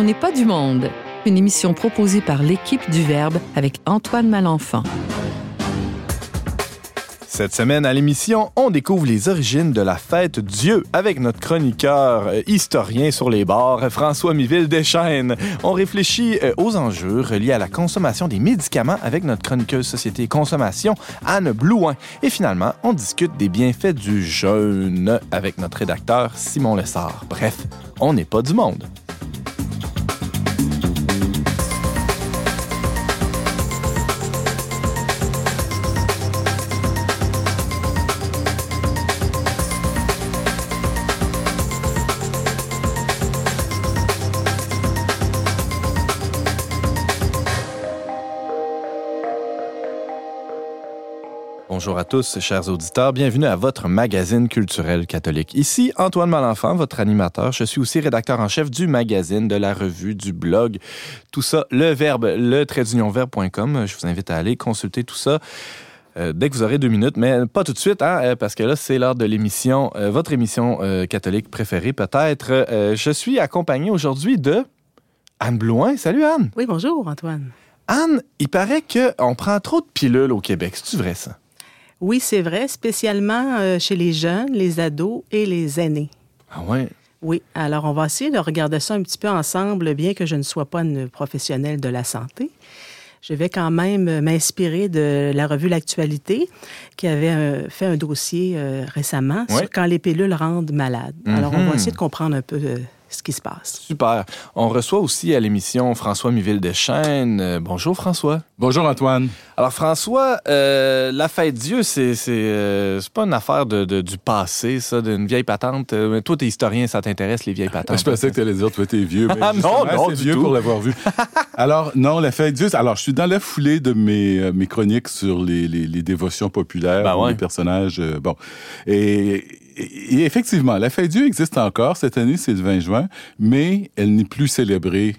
On n'est pas du monde. Une émission proposée par l'équipe du Verbe avec Antoine Malenfant. Cette semaine à l'émission, on découvre les origines de la fête Dieu avec notre chroniqueur euh, historien sur les bords, François Miville Deschênes. On réfléchit euh, aux enjeux reliés à la consommation des médicaments avec notre chroniqueuse Société Consommation, Anne Blouin. Et finalement, on discute des bienfaits du jeûne avec notre rédacteur Simon Lessard. Bref, on n'est pas du monde. Bonjour à tous, chers auditeurs. Bienvenue à votre magazine culturel catholique. Ici Antoine Malenfant, votre animateur. Je suis aussi rédacteur en chef du magazine, de la revue, du blog. Tout ça, le verbe, le verbe.com. Je vous invite à aller consulter tout ça. Euh, dès que vous aurez deux minutes, mais pas tout de suite, hein, euh, parce que là, c'est l'heure de l'émission, euh, votre émission catholique préférée peut-être. je suis accompagné aujourd'hui de Anne Blouin. Salut Anne. Oui, bonjour Antoine. Anne, il paraît qu'on prend trop de pilules au Québec. C'est-tu vrai ça? Oui, c'est vrai, spécialement euh, chez les jeunes, les ados et les aînés. Ah ouais? Oui, alors on va essayer de regarder ça un petit peu ensemble, bien que je ne sois pas une professionnelle de la santé. Je vais quand même m'inspirer de la revue L'Actualité, qui avait euh, fait un dossier euh, récemment sur quand les pilules rendent malades. Alors, on va mhm. essayer de comprendre un peu ce qui se passe. Super. On reçoit aussi à l'émission François Miville Deschênes. Euh, bonjour François. Bonjour Antoine. Alors François, euh, la fête Dieu, c'est c'est euh, pas une affaire de, du passé, ça, d'une vieille patente. Mais toi, t'es historien, ça t'intéresse les vieilles patentes. Je pensais que tu allais dire toi t'es vieux. ah non, non, vieux pour l'avoir vu. alors non, la fête Dieu. Alors je suis dans la foulée de mes, mes chroniques sur les, les, les dévotions populaires, ben les personnages. bon et et effectivement, la fête Dieu existe encore. Cette année, c'est le 20 juin, mais elle n'est plus célébrée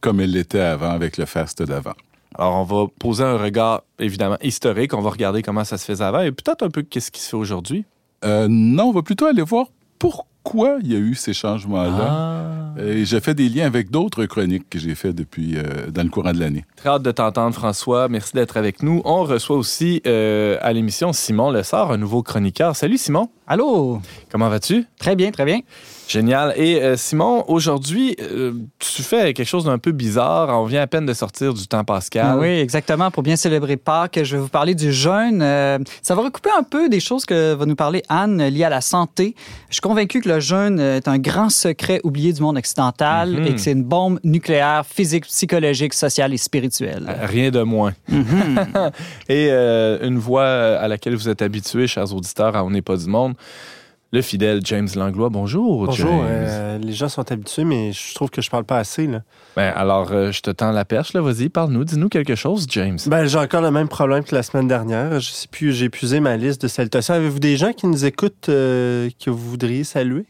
comme elle l'était avant avec le faste d'avant. Alors, on va poser un regard, évidemment, historique. On va regarder comment ça se faisait avant et peut-être un peu qu'est-ce qui se fait aujourd'hui. Euh, non, on va plutôt aller voir pourquoi pourquoi il y a eu ces changements-là. Ah. Et j'ai fait des liens avec d'autres chroniques que j'ai fait depuis euh, dans le courant de l'année. Très hâte de t'entendre, François. Merci d'être avec nous. On reçoit aussi euh, à l'émission Simon Lessard, un nouveau chroniqueur. Salut Simon. Allô? Comment vas-tu? Très bien, très bien. Génial. Et euh, Simon, aujourd'hui, euh, tu fais quelque chose d'un peu bizarre. On vient à peine de sortir du temps pascal. Oui, exactement. Pour bien célébrer Pâques, je vais vous parler du jeûne. Euh, ça va recouper un peu des choses que va nous parler Anne liées à la santé. Je suis convaincu que le jeûne est un grand secret oublié du monde occidental mhm. et que c'est une bombe nucléaire physique, psychologique, sociale et spirituelle. Rien de moins. Mhm. et une voix à laquelle vous êtes habitués, chers auditeurs, à On n'est pas du monde le fidèle James Langlois. Bonjour, Bonjour. Euh, les gens sont habitués, mais je trouve que je parle pas assez. Là. Ben, alors, euh, je te tends la perche. Là. Vas-y, parle-nous. Dis-nous quelque chose, James. Ben, j'ai encore le même problème que la semaine dernière. Je sais plus, j'ai épuisé ma liste de salutations. Avez-vous des gens qui nous écoutent euh, que vous voudriez saluer?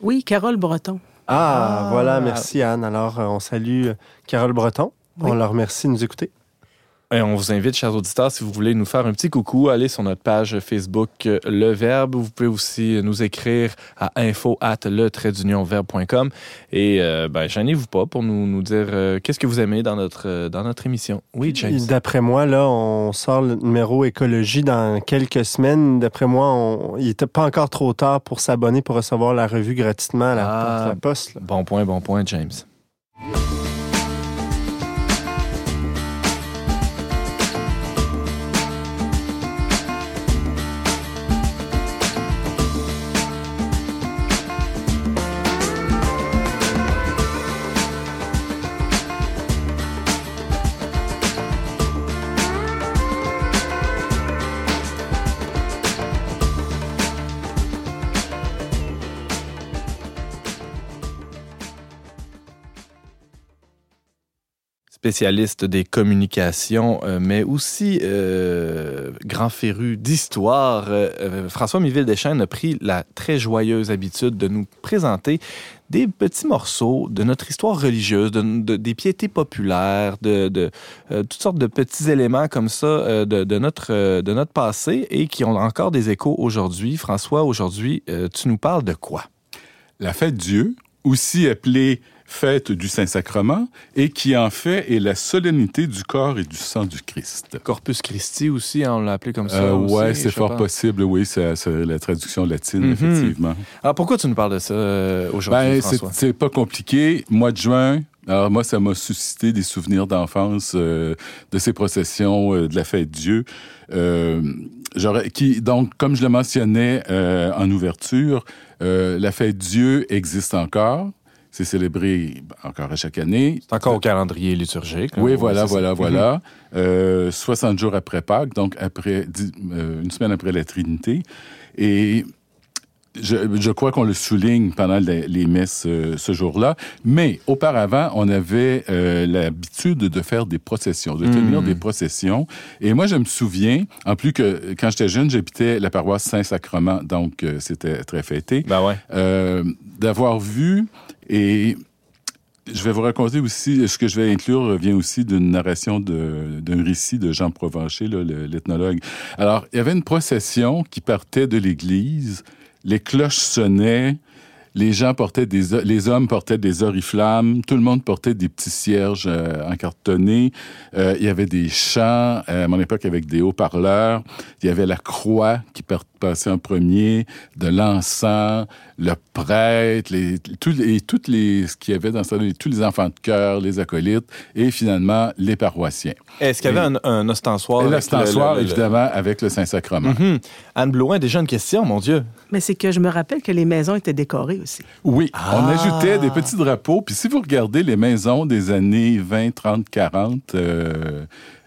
Oui, Carole Breton. Ah, voilà. Merci, Anne. Alors, on salue Carole Breton. On leur remercie de nous écouter. Et on vous invite, chers auditeurs, si vous voulez nous faire un petit coucou, allez sur notre page Facebook euh, Le Verbe. Vous pouvez aussi nous écrire à info at le verbe.com. Et euh, ben, gênez-vous pas pour nous, nous dire euh, qu'est-ce que vous aimez dans notre, dans notre émission. Oui, James. D'après moi, là, on sort le numéro écologie dans quelques semaines. D'après moi, il n'était pas encore trop tard pour s'abonner pour recevoir la revue gratuitement à la, ah, poste. Bon point, bon point, James. Spécialiste des communications, euh, mais aussi euh, grand féru d'histoire. Euh, François Miville Deschênes a pris la très joyeuse habitude de nous présenter des petits morceaux de notre histoire religieuse, de, des piétés populaires, de, toutes sortes de petits éléments comme ça de, notre, de notre passé et qui ont encore des échos aujourd'hui. François, aujourd'hui, tu nous parles de quoi? La fête Dieu, aussi appelée fête du Saint-Sacrement et qui en fait est la solennité du corps et du sang du Christ. Corpus Christi aussi, hein, on l'a appelé comme ça. Euh, oui, c'est fort possible, oui, c'est la traduction latine, mhm. effectivement. Alors pourquoi tu nous parles de ça euh, aujourd'hui, ben, C'est pas compliqué. Mois de juin, alors moi, ça m'a suscité des souvenirs d'enfance euh, de ces processions de la fête Dieu. qui, donc, comme je le mentionnais en ouverture, la fête Dieu existe encore. C'est célébré encore à chaque année. C'est encore au calendrier liturgique. Oui, voilà, voilà, voilà. 60 mhm. euh, jours après Pâques, donc après euh, une semaine après la Trinité. Et je, crois qu'on le souligne pendant les, messes euh, ce jour-là, mais auparavant, on avait l'habitude de faire des processions, de tenir mhm. des processions. Et moi, je me souviens, en plus que quand j'étais jeune, j'habitais la paroisse Saint-Sacrement, donc c'était très fêté, ben ouais. d'avoir vu et je vais vous raconter aussi, ce que je vais inclure vient aussi d'une narration d'un récit de Jean Provencher, l'ethnologue. Alors, il y avait une procession qui partait de l'église, les cloches sonnaient, les gens portaient des, les hommes portaient des oriflammes, tout le monde portait des petits cierges euh, encartonnés. Euh, il y avait des chants, à mon époque avec des haut-parleurs. Il y avait la croix qui passait en premier, de l'encens, le prêtre, les, et toutes les, ce qu'il y avait dans ça, tous les enfants de cœur, les acolytes et finalement les paroissiens. Est-ce qu'il y avait un, ostensoir? Un ostensoir, évidemment, avec le Saint-Sacrement. Mm-hmm. Anne Blouin, déjà une question, mon Dieu. Mais c'est que je me rappelle que les maisons étaient décorées aussi. Oui, on ah. ajoutait des petits drapeaux. Puis si vous regardez les maisons des années 20, 30, 40, euh,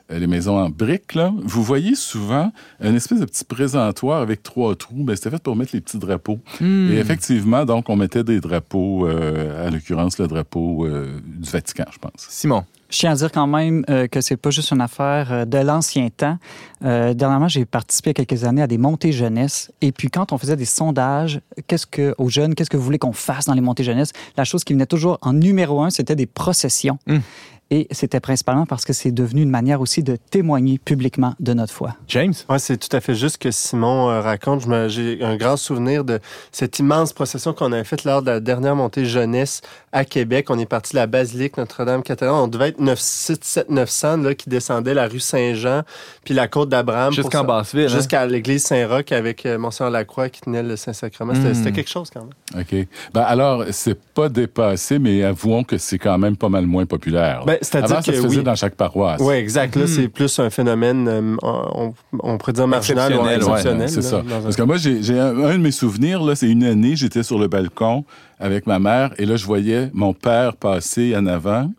les maisons en briques, là, vous voyez souvent une espèce de petit présentoir avec trois trous. Ben, c'était fait pour mettre les petits drapeaux. Hmm. Et effectivement, donc, on mettait des drapeaux, euh, à l'occurrence, le drapeau euh, du Vatican, je pense. Simon. Je tiens à dire quand même que c'est pas juste une affaire de l'ancien temps. dernièrement, j'ai participé à quelques années à des montées jeunesse. Et puis, quand on faisait des sondages, qu'est-ce que aux jeunes, qu'est-ce que vous voulez qu'on fasse dans les montées jeunesse? La chose qui venait toujours en numéro un, c'était des processions. Hmm. Et c'était principalement parce que c'est devenu une manière aussi de témoigner publiquement de notre foi. James? Oui, c'est tout à fait juste que Simon euh, raconte. J'ai un grand souvenir de cette immense procession qu'on avait faite lors de la dernière montée jeunesse à Québec. On est parti de la basilique Notre-Dame-Cathédrale. On devait être 9, 7, 900 là, qui descendait la rue Saint-Jean, puis la côte d'Abraham. Jusqu'en Basseville. Hein? Jusqu'à l'église Saint-Roch avec euh, Monseigneur Lacroix qui tenait le Saint-Sacrement. C'était hmm. quelque chose quand même. OK. Ben, alors, c'est pas dépassé, mais avouons que c'est quand même pas mal moins populaire. Ben, c'est-à-dire que ça se faisait dans chaque paroisse. Oui, exact. Là, hmm. c'est plus un phénomène, euh, on, on, pourrait dire marginal ou exceptionnel. c'est ça. Parce que moi, j'ai un, un, de mes souvenirs, là, c'est une année, j'étais sur le balcon avec ma mère et là, je voyais mon père passer en avant.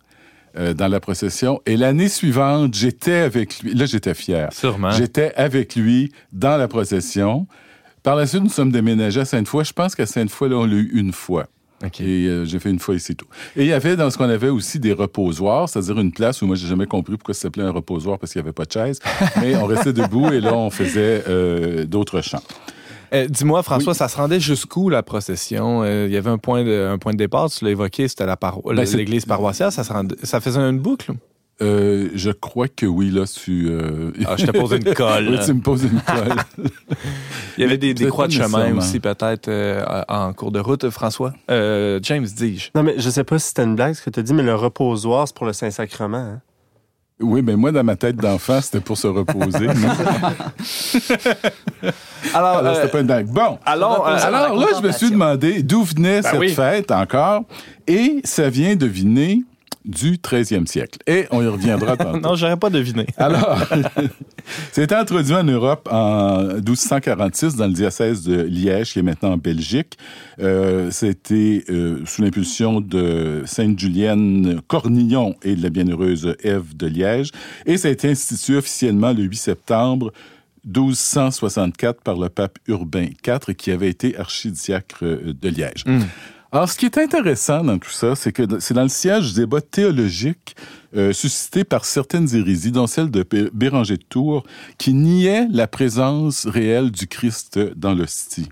Euh, dans la procession. Et l'année suivante, j'étais avec lui. Là, j'étais fier. Sûrement. J'étais avec lui dans la procession. Par la suite, nous sommes déménagés à Sainte-Foy. Je pense qu'à Sainte-Foy, là, on l'a eu une fois. Et euh, j'ai fait une fois ici tout. Et il y avait dans ce qu'on avait aussi des reposoirs, c'est-à-dire une place où moi j'ai jamais compris pourquoi ça s'appelait un reposoir parce qu'il n'y avait pas de chaise, mais on restait debout et là on faisait euh, d'autres chants. Eh, dis-moi, François, ça se rendait jusqu'où la procession? Euh, il y avait un point de, un point de départ, tu l'as évoqué, c'était la ben, l'église paroissiale. Ça, ça faisait une boucle? Euh, je crois que oui, là, tu... Euh... Ah, je te pose une colle. oui, tu me poses une colle. Il y avait des, des croix de chemin aussi, peut-être, euh, en cours de route, François. Euh, James, dis-je. Non, mais je sais pas si c'était une blague, ce que tu as dit, mais le reposoir, c'est pour le Saint-Sacrement. Hein? Oui, mais moi, dans ma tête d'enfant, c'était pour se reposer. alors, alors c'était pas une blague. Bon. Alors, alors là, je me suis demandé d'où venait ben cette fête encore. Et ça vient deviner du 13e siècle. Et on y reviendra tantôt. non, j'aurais pas deviné. Alors, c'est introduit en Europe en 1246 dans le diocèse de Liège, qui est maintenant en Belgique. Euh, C'était euh, sous l'impulsion de Sainte Julienne Cornillon et de la bienheureuse Ève de Liège. Et ça a été institué officiellement le 8 septembre 1264 par le pape Urbain IV, qui avait été archidiacre de Liège. Hmm. Alors, ce qui est intéressant dans tout ça, c'est que c'est dans le siège du débat théologique euh, suscité par certaines hérésies, dont celle de Béranger de Tours, qui niait la présence réelle du Christ dans l'hostie.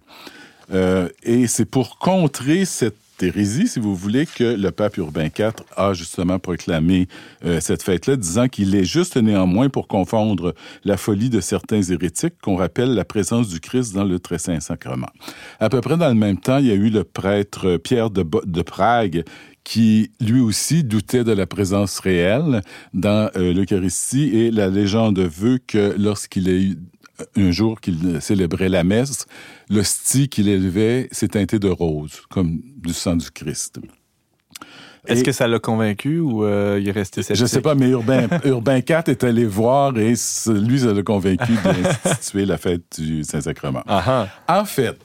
Euh, et c'est pour contrer cette hérésie, si vous voulez, que le pape Urbain IV a justement proclamé euh, cette fête-là, disant qu'il est juste néanmoins pour confondre la folie de certains hérétiques qu'on rappelle la présence du Christ dans le très saint sacrement. À peu près dans le même temps, il y a eu le prêtre Pierre de, Prague qui lui aussi doutait de la présence réelle dans euh, l'Eucharistie et la légende veut que lorsqu'il eu un jour qu'il célébrait la messe, l'hostie qu'il élevait s'est teinté de rose, comme du sang du Christ. Est-ce que ça l'a convaincu ou euh, il est resté sceptique? Je sais pas, mais Urbain, Urbain IV est allé voir et lui, ça l'a convaincu d'instituer la fête du Saint-Sacrement. En fait,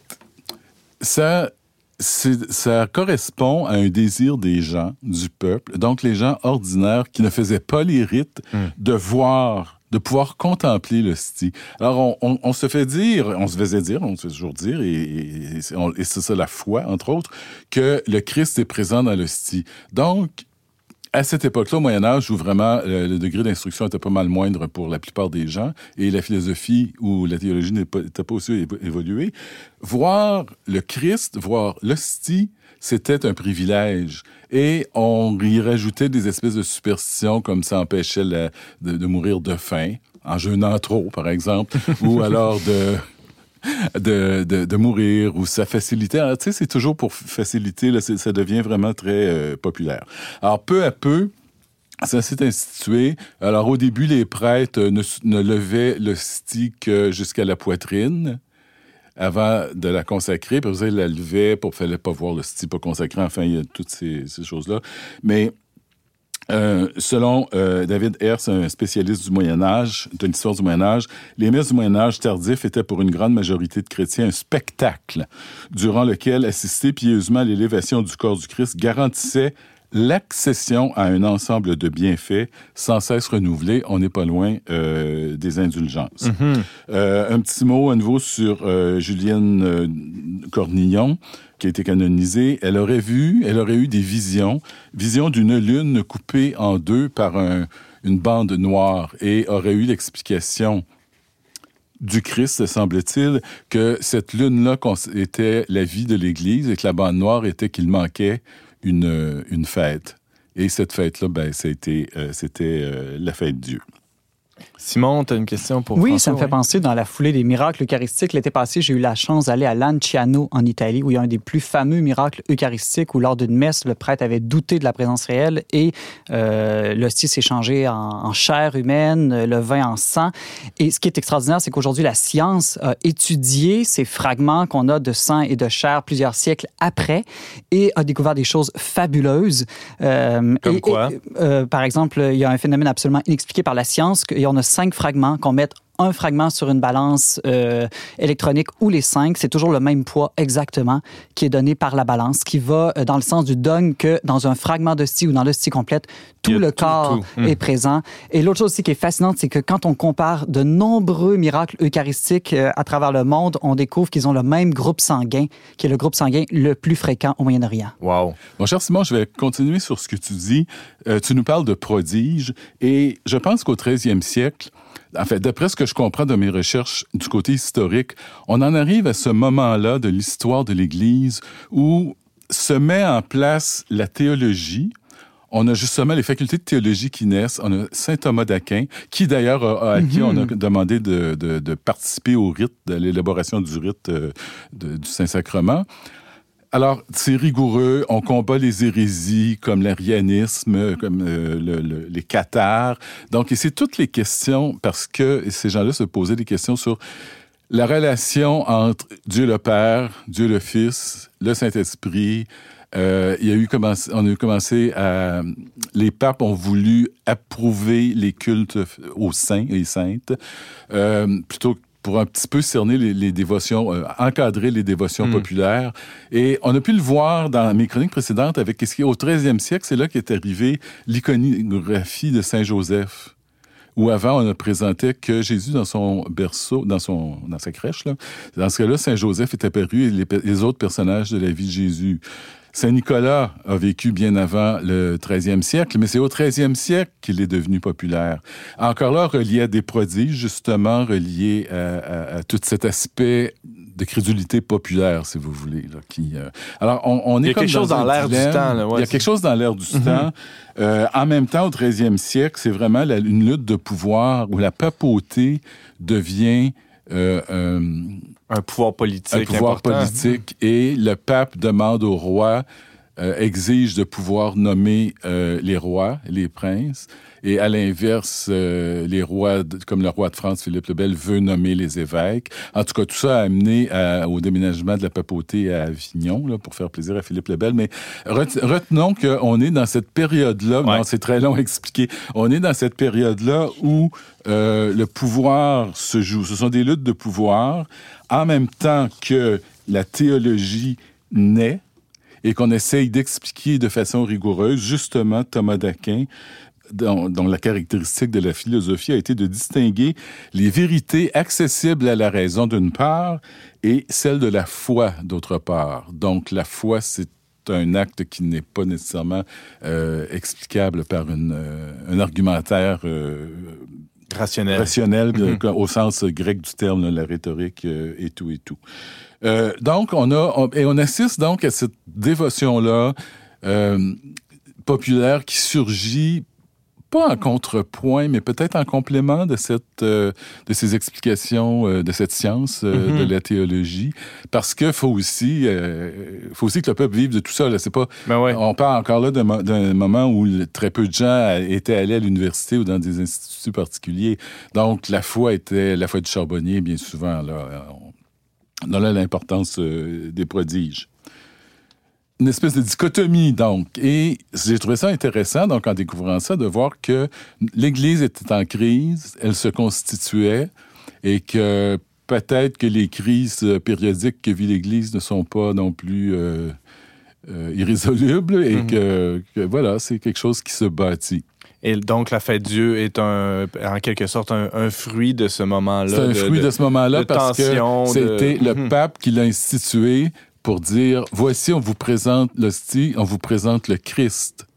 ça, ça correspond à un désir des gens, du peuple, donc les gens ordinaires qui ne faisaient pas les rites, hmm. de voir de pouvoir contempler l'hostie. Alors, on, se fait dire, on se faisait dire, on se fait toujours dire, et, et c'est ça la foi, entre autres, que le Christ est présent dans l'hostie. Donc, à cette époque-là, au Moyen Âge, où vraiment le degré d'instruction était pas mal moindre pour la plupart des gens, et la philosophie ou la théologie n'était pas, aussi évoluée, voir le Christ, voir l'hostie, c'était un privilège. Et on y rajoutait des espèces de superstitions comme ça empêchait de, de, mourir de faim, en jeûnant trop, par exemple, ou alors de de, de, mourir ou ça facilitait. Tu sais, c'est toujours pour faciliter, là, ça devient vraiment très euh, populaire. Alors, peu à peu, ça s'est institué. Alors, au début, les prêtres ne, ne levaient le stick jusqu'à la poitrine avant de la consacrer. Puis, ils la levaient pour fallait pas voir le stick pas consacré. Enfin, il y a toutes ces, ces choses-là. Mais euh, selon euh, David Hertz, un spécialiste du Moyen Âge, de l'histoire du Moyen Âge, les messes du Moyen Âge tardif étaient pour une grande majorité de chrétiens un spectacle durant lequel assister pieusement à l'élévation du corps du Christ garantissait l'accession à un ensemble de bienfaits sans cesse renouvelés. On n'est pas loin euh, des indulgences. Mm-hmm. euh, un petit mot à nouveau sur euh, Julienne Cornillon qui a été canonisée, elle aurait vu, elle aurait eu des visions, visions d'une lune coupée en deux par un, une bande noire et aurait eu l'explication du Christ, semble-t-il, que cette lune-là était la vie de l'Église et que la bande noire était qu'il manquait une, une fête. Et cette fête-là, ben, c'était euh, euh, la fête Dieu. Simon, tu as une question pour Oui, ça me fait penser dans la foulée des miracles eucharistiques. L'été passé, j'ai eu la chance d'aller à Lanciano, en Italie, où il y a un des plus fameux miracles eucharistiques, où lors d'une messe, le prêtre avait douté de la présence réelle et euh, l'hostie s'est changé en, chair humaine, le vin en sang. Et ce qui est extraordinaire, c'est qu'aujourd'hui, la science a étudié ces fragments qu'on a de sang et de chair plusieurs siècles après et a découvert des choses fabuleuses. Euh, Comme quoi? Euh, par exemple, il y a un phénomène absolument inexpliqué par la science, et on a cinq fragments qu'on met un fragment sur une balance euh, électronique ou les cinq, c'est toujours le même poids exactement qui est donné par la balance, qui va euh, dans le sens du dogme que dans un fragment de scie ou dans le scie complète, tout le corps hmm. est présent. Et l'autre chose aussi qui est fascinante, c'est que quand on compare de nombreux miracles eucharistiques euh, à travers le monde, on découvre qu'ils ont le même groupe sanguin, qui est le groupe sanguin le plus fréquent au Moyen-Orient. Wow. Mon cher Simon, je vais continuer sur ce que tu dis. tu nous parles de prodiges et je pense qu'au 13e siècle, en fait, d'après ce que je comprends de mes recherches du côté historique, on en arrive à ce moment-là de l'histoire de l'Église où se met en place la théologie, on a justement les facultés de théologie qui naissent. On a Saint Thomas d'Aquin, qui d'ailleurs, à qui on a mhm. demandé de, de, participer au rite, de l'élaboration du rite euh, du Saint-Sacrement. Alors, c'est rigoureux. On combat les hérésies comme l'arianisme, comme euh, les cathares. Donc, et c'est toutes les questions parce que ces gens-là se posaient des questions sur la relation entre Dieu le Père, Dieu le Fils, le Saint-Esprit. Euh, il y a eu on a eu commencé à les papes ont voulu approuver les cultes aux saints et saintes euh, plutôt pour un petit peu cerner les, dévotions, euh, encadrer les dévotions hmm. populaires. Et on a pu le voir dans mes chroniques précédentes avec ce qui est au 13e siècle, c'est là qu'est arrivée l'iconographie de Saint Joseph. Où avant, on ne présentait que Jésus dans son berceau, dans, son, dans sa crèche. Là. Dans ce cas-là, Saint Joseph est apparu et les, les autres personnages de la vie de Jésus. Saint-Nicolas a vécu bien avant le 13e siècle, mais c'est au 13e siècle qu'il est devenu populaire. Encore là, relié à des prodiges, justement, relié à, tout cet aspect de crédulité populaire, si vous voulez. Là, qui, euh, Alors, on, est Il y a quelque chose dans l'air du temps. Il y a quelque chose dans l'air du temps. en même temps, au 13e siècle, c'est vraiment une lutte de pouvoir où la papauté devient euh, un pouvoir politique. Un pouvoir politique. Et le pape demande au roi, euh, exige de pouvoir nommer euh, les rois, les princes. Et à l'inverse, euh, les rois, comme le roi de France, Philippe le Bel, veut nommer les évêques. En tout cas, tout ça a amené au déménagement de la papauté à Avignon, là, pour faire plaisir à Philippe le Bel. Mais retenons qu'on est dans cette période-là, non, c'est très long à expliquer, on est dans cette période-là où le pouvoir se joue. Ce sont des luttes de pouvoir en même temps que la théologie naît et qu'on essaye d'expliquer de façon rigoureuse, justement, Thomas d'Aquin, dont, la caractéristique de la philosophie a été de distinguer les vérités accessibles à la raison d'une part et celles de la foi d'autre part. Donc la foi, c'est un acte qui n'est pas nécessairement euh, explicable par euh, un argumentaire euh, Rationnel. Rationnel, mm-hmm. au sens grec du terme, la rhétorique euh, et tout et tout. Euh, donc, on a, et on assiste donc à cette dévotion-là euh, populaire qui surgit pas en contrepoint, mais peut-être en complément de cette euh, de ces explications euh, de cette science euh, de mhm. la théologie, parce que faut aussi faut aussi que le peuple vive de tout ça. C'est pas ben on parle encore là d'un moment où très peu de gens étaient allés à l'université ou dans des instituts particuliers. Donc la foi était la foi du charbonnier bien souvent là. On, a l'importance des prodiges une espèce de dichotomie, donc. Et j'ai trouvé ça intéressant, donc, en découvrant ça, de voir que l'Église était en crise, elle se constituait, et que peut-être que les crises périodiques que vit l'Église ne sont pas non plus euh, euh, irrésolubles, et mhm. que, voilà, c'est quelque chose qui se bâtit. Et donc, la fête Dieu est un, en quelque sorte un, fruit de ce moment-là. C'est un fruit de, ce moment-là parce que c'était le mhm. pape qui l'a institué pour dire voici, on vous présente l'hostie, on vous présente le Christ.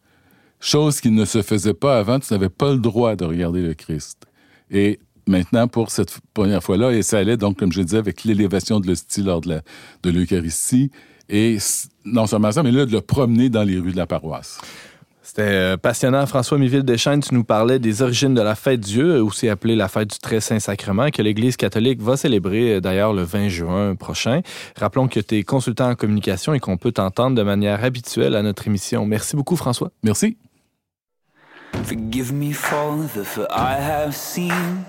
Chose qui ne se faisait pas avant, tu n'avais pas le droit de regarder le Christ. Et maintenant, pour cette première fois-là, et ça allait donc, comme je disais, avec l'élévation de l'hostie lors de l'Eucharistie, et non seulement ça, mais là, de le promener dans les rues de la paroisse. C'était euh, passionnant. François Miville Deschênes, tu nous parlais des origines de la fête Dieu, aussi appelée la fête du Très Saint-Sacrement, que l'Église catholique va célébrer euh, d'ailleurs le 20 juin prochain. Rappelons que tu es consultant en communication et qu'on peut t'entendre de manière habituelle à notre émission. Merci beaucoup, François. Merci. Forgive me, Father, for I have seen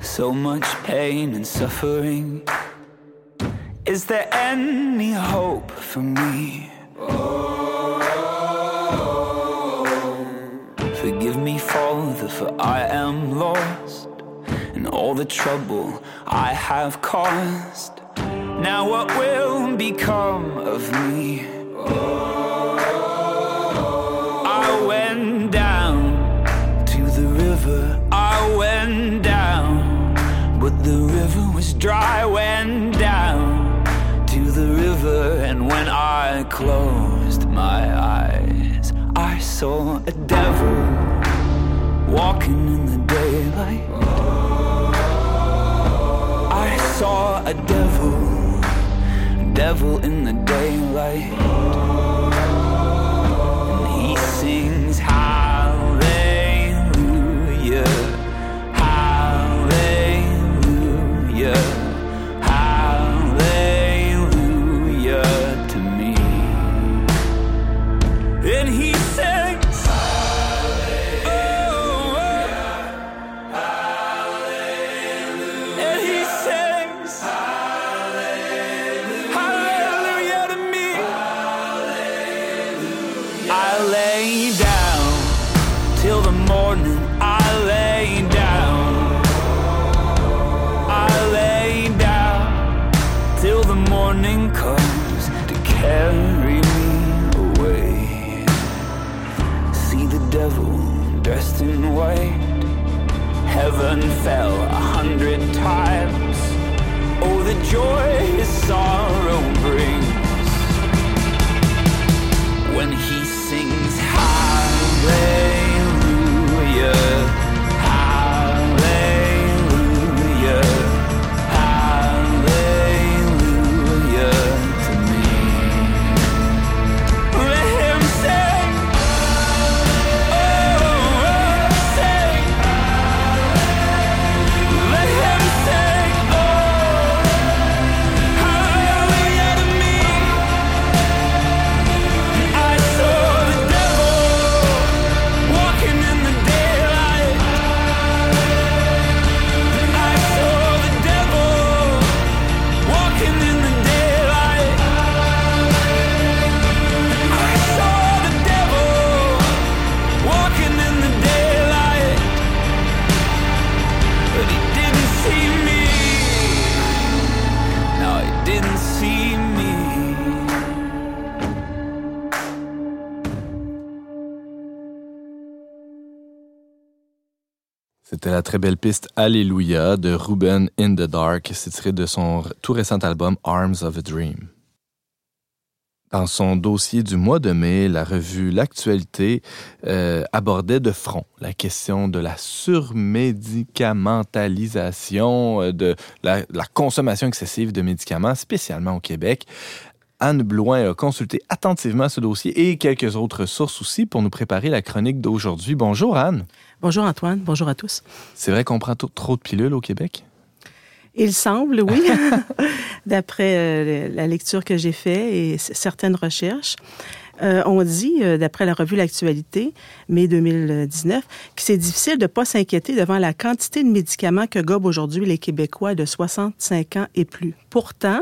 so much pain and suffering. Is there any hope for me? For I am lost in all the trouble I have caused. Now, what will become of me? I went down to the river, I went down, but the river was dry. Went down to the river, and when I closed my eyes, I saw a devil walking in the daylight. I saw a devil, devil in the daylight. Heaven fell a hundred times. Oh, the joy his sorrow brings. C'était la très belle piste Alléluia de Ruben in the Dark. C'est tiré de son tout récent album Arms of a Dream. Dans son dossier du mois de mai, la revue L'actualité euh, abordait de front la question de la surmédicamentalisation, euh, de la, consommation excessive de médicaments, spécialement au Québec. Anne Blouin a consulté attentivement ce dossier et quelques autres sources aussi pour nous préparer la chronique d'aujourd'hui. Bonjour Anne. Bonjour Antoine, bonjour à tous. C'est vrai qu'on prend trop de pilules au Québec? Il semble, oui, d'après euh, la lecture que j'ai faite et certaines recherches. Euh, on dit, euh, d'après la revue L'Actualité, mai 2019, que c'est difficile de ne pas s'inquiéter devant la quantité de médicaments que gobent aujourd'hui les Québécois de 65 ans et plus. Pourtant,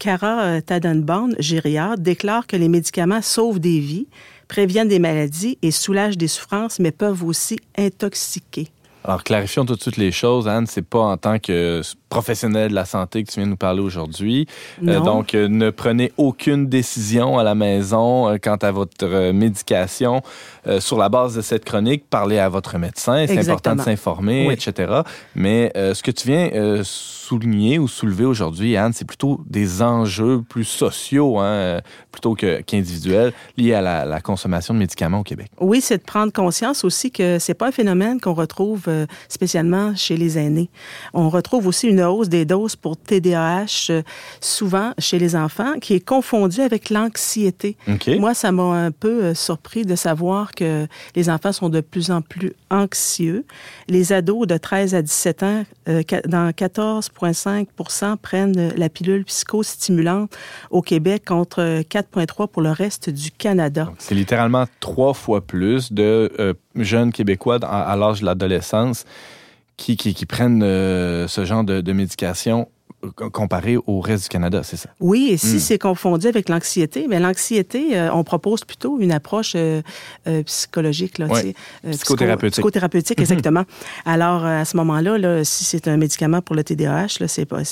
Cara Tadenbaum, gériade, déclare que les médicaments sauvent des vies, préviennent des maladies et soulagent des souffrances, mais peuvent aussi intoxiquer. Alors, clarifions tout de suite les choses. Anne, c'est pas en tant que professionnel de la santé que tu viens nous parler aujourd'hui. Euh, donc, euh, ne prenez aucune décision à la maison euh, quant à votre médication sur la base de cette chronique. Parlez à votre médecin. C'est important de s'informer, etc. Mais ce que tu viens souligner ou soulever aujourd'hui, Anne, c'est plutôt des enjeux plus sociaux, hein, plutôt qu'individuels, liés à la, consommation de médicaments au Québec. Oui, c'est de prendre conscience aussi que c'est pas un phénomène qu'on retrouve spécialement chez les aînés. On retrouve aussi une hausse des doses pour TDAH, euh, souvent chez les enfants, qui est confondue avec l'anxiété. Moi, ça m'a un peu euh, surpris de savoir que les enfants sont de plus en plus anxieux. Les ados de 13 à 17 ans, euh, dans 14,5 prennent la pilule psychostimulante au Québec contre 4,3 pour le reste du Canada. C'est littéralement trois fois plus de jeunes Québécois à l'âge de l'adolescence qui, prennent euh, ce genre de médication comparé au reste du Canada, c'est ça? Oui, et si hmm. c'est confondu avec l'anxiété, mais l'anxiété, euh, on propose plutôt une approche euh, euh, psychologique. Là, psychothérapeutique. psychothérapeutique, exactement. Alors, à ce moment-là, là, si c'est un médicament pour le TDAH, c'est pas,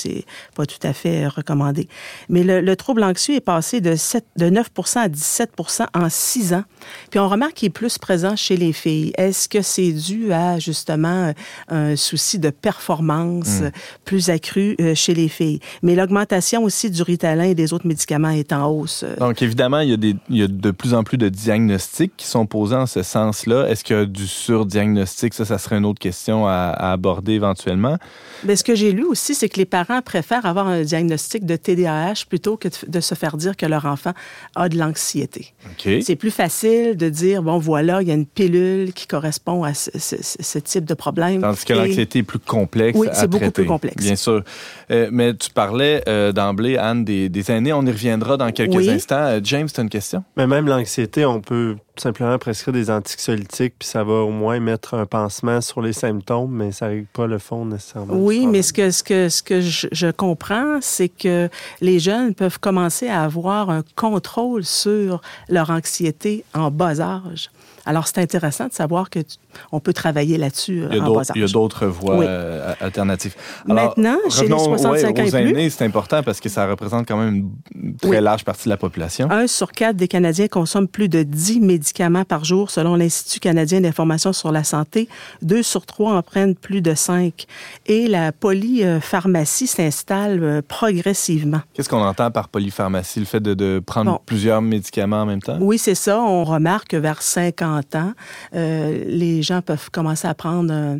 pas tout à fait recommandé. Mais le, trouble anxieux est passé de, 7, de 9 à 17 en 6 ans. Puis on remarque qu'il est plus présent chez les filles. Est-ce que c'est dû à, justement, un souci de performance hmm. plus accru chez les filles. Mais l'augmentation aussi du Ritalin et des autres médicaments est en hausse. Donc, évidemment, il y, a des, il y a de plus en plus de diagnostics qui sont posés en ce sens-là. Est-ce qu'il y a du surdiagnostic? Ça, ça serait une autre question à, aborder éventuellement. Mais ce que j'ai lu aussi, c'est que les parents préfèrent avoir un diagnostic de TDAH plutôt que de se faire dire que leur enfant a de l'anxiété. C'est plus facile de dire, bon, voilà, il y a une pilule qui correspond à ce, type de problème. Tandis que l'anxiété est plus complexe oui, c'est beaucoup plus complexe. Bien sûr. Euh, mais tu parlais euh, d'emblée, Anne, des, des, aînés. On y reviendra dans quelques instants. Euh, James, tu as une question? Mais même l'anxiété, on peut simplement prescrire des anxiolytiques, puis ça va au moins mettre un pansement sur les symptômes, mais ça règle pas le fond nécessairement. Oui, mais ce que, ce que, ce que je, je comprends, c'est que les jeunes peuvent commencer à avoir un contrôle sur leur anxiété en bas âge. Alors, c'est intéressant de savoir que on peut travailler là-dessus euh, en bas âge. Il y a d'autres voies euh, alternatives. Maintenant, chez les 65 ans et plus... c'est important parce que ça représente quand même une très large partie de la population. Un sur quatre des Canadiens consomment plus de 10 médicaments par jour, selon l'Institut canadien d'information sur la santé. Deux sur trois en prennent plus de cinq. Et la polypharmacie s'installe euh, progressivement. Qu'est-ce qu'on entend par polypharmacie? Le fait de, prendre plusieurs médicaments en même temps? Oui, c'est ça. On remarque que vers 50 ans, euh, les gens peuvent commencer à prendre euh,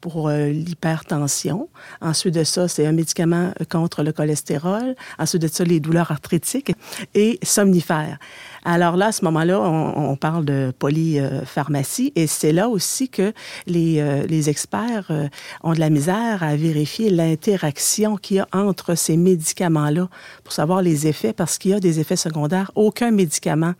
pour l'hypertension. Ensuite de ça, c'est un médicament contre le cholestérol. Ensuite de ça, les douleurs arthritiques et somnifères. Alors là, à ce moment-là, on, parle de polypharmacie et c'est là aussi que les, euh, les experts euh, ont de la misère à vérifier l'interaction qu'il y a entre ces médicaments-là pour savoir les effets parce qu'il y a des effets secondaires. Aucun médicament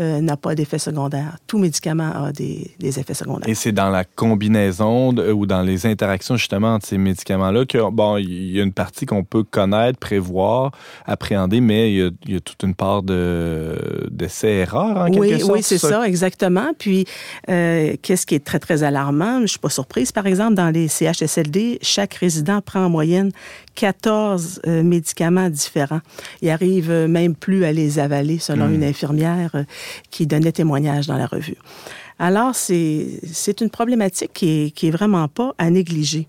euh, n'a pas d'effet secondaire. Tout médicament a des, des effets secondaires. Et c'est dans la combinaison ou dans les interactions justement de ces médicaments-là que, bon, il y a une partie qu'on peut connaître, prévoir, appréhender, mais il y a, il y a toute une part de d'essais-erreurs, en oui, quelque sorte. Oui, c'est ça. exactement. Puis, euh, qu'est-ce qui est très, très alarmant? Je suis pas surprise. Par exemple, dans les CHSLD, chaque résident prend en moyenne 14 euh, médicaments différents. Il arrive même plus à les avaler, selon mm. une infirmière euh, qui donnait témoignage dans la revue. Alors, c'est une problématique qui est, qui est vraiment pas à négliger.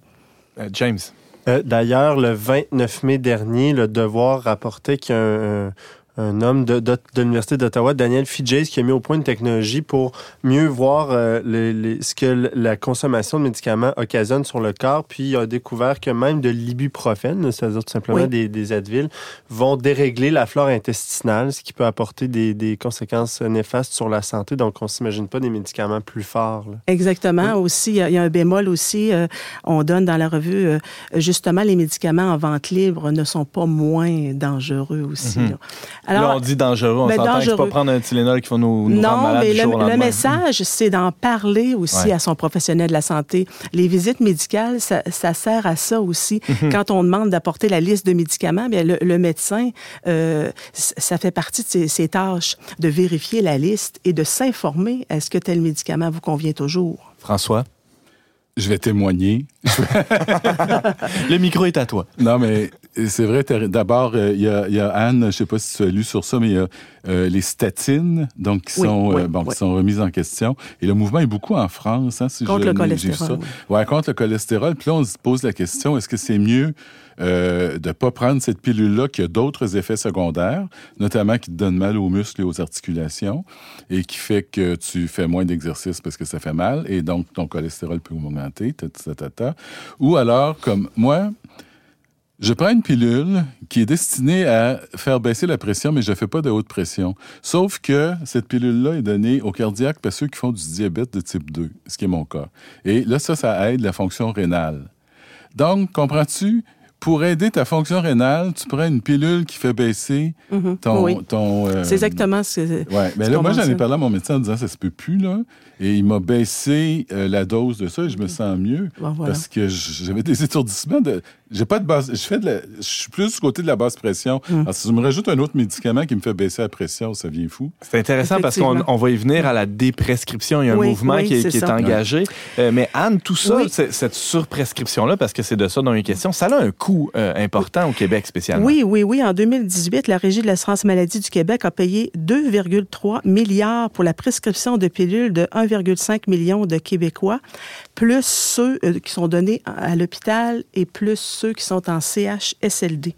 James. D'ailleurs, le 29 mai dernier, le Devoir rapportait qu'il y a un, homme de, de, de l'Université d'Ottawa, Daniel Fidjes, qui a mis au point une technologie pour mieux voir euh, les, les, ce que la consommation de médicaments occasionne sur le corps. Puis il a découvert que même de l'ibuprofène, c'est-à-dire tout simplement oui. des, des Advil, vont dérégler la flore intestinale, ce qui peut apporter des, des conséquences néfastes sur la santé. Donc on s'imagine pas des médicaments plus forts. Là. Exactement. Oui. Aussi, il y, y, a un bémol aussi. Euh, on donne dans la revue, euh, justement, les médicaments en vente libre ne sont pas moins dangereux aussi. Mm -hmm. Alors, là, on dit dangereux. On ben, s'entend qu'il ne faut pas prendre un Tylenol qui va nous, nous non, rendre malades mais du jour le, au le message, c'est d'en parler aussi ouais. à son professionnel de la santé. Les visites médicales, ça, ça sert à ça aussi. -hmm. Quand on demande d'apporter la liste de médicaments, bien, le, le médecin, euh, ça fait partie de ses, ses, tâches de vérifier la liste et de s'informer est-ce que tel médicament vous convient toujours? François? Je vais témoigner. le micro est à toi. Non, mais c'est vrai. D'abord, il y, y, a Anne, je ne sais pas si tu as lu sur ça, mais il y a euh, les statines, donc qui oui, sont, oui, euh, bon, oui. qui sont remises en question. Et le mouvement est beaucoup en France, hein, si contre je, le cholestérol. Ouais, contre le cholestérol. Puis là, on se pose la question est-ce que c'est mieux euh, de ne pas prendre cette pilule-là qui a d'autres effets secondaires, notamment qui te donne mal aux muscles et aux articulations et qui fait que tu fais moins d'exercice parce que ça fait mal et donc ton cholestérol peut augmenter, ta, ta, ta, ou alors, comme moi, je prends une pilule qui est destinée à faire baisser la pression, mais je ne fais pas de haute pression. Sauf que cette pilule-là est donnée aux cardiaques par ceux qui font du diabète de type 2, ce qui est mon cas. Et là, ça, ça aide la fonction rénale. Donc, comprends-tu? pour aider ta fonction rénale, tu prends une pilule qui fait baisser mm -hmm. ton. Oui. ton euh... C'est exactement ce que. Ouais, mais là, moi, j'en ai parlé à mon médecin en disant ça se peut plus, là. Et il m'a baissé euh, la dose de ça et je me sens mieux. Bon, voilà. Parce que j'avais des étourdissements de. J'ai pas de base. Je fais de la, Je suis plus du côté de la basse pression. Mm. Alors, si je me rajoute un autre médicament qui me fait baisser la pression, ça vient fou. C'est intéressant parce qu'on on va y venir à la déprescription. Il y a un oui, mouvement oui, qui est, qui est engagé. Euh, mais Anne, tout ça, oui. cette surprescription-là, parce que c'est de ça dont il est question, ça a un coût euh, important au Québec spécialement. Oui, oui, oui. En 2018, la Régie de l'assurance maladie du Québec a payé 2,3 milliards pour la prescription de pilules de 1,5 million de Québécois, plus ceux euh, qui sont donnés à l'hôpital et plus ceux qui sont en CHSLD.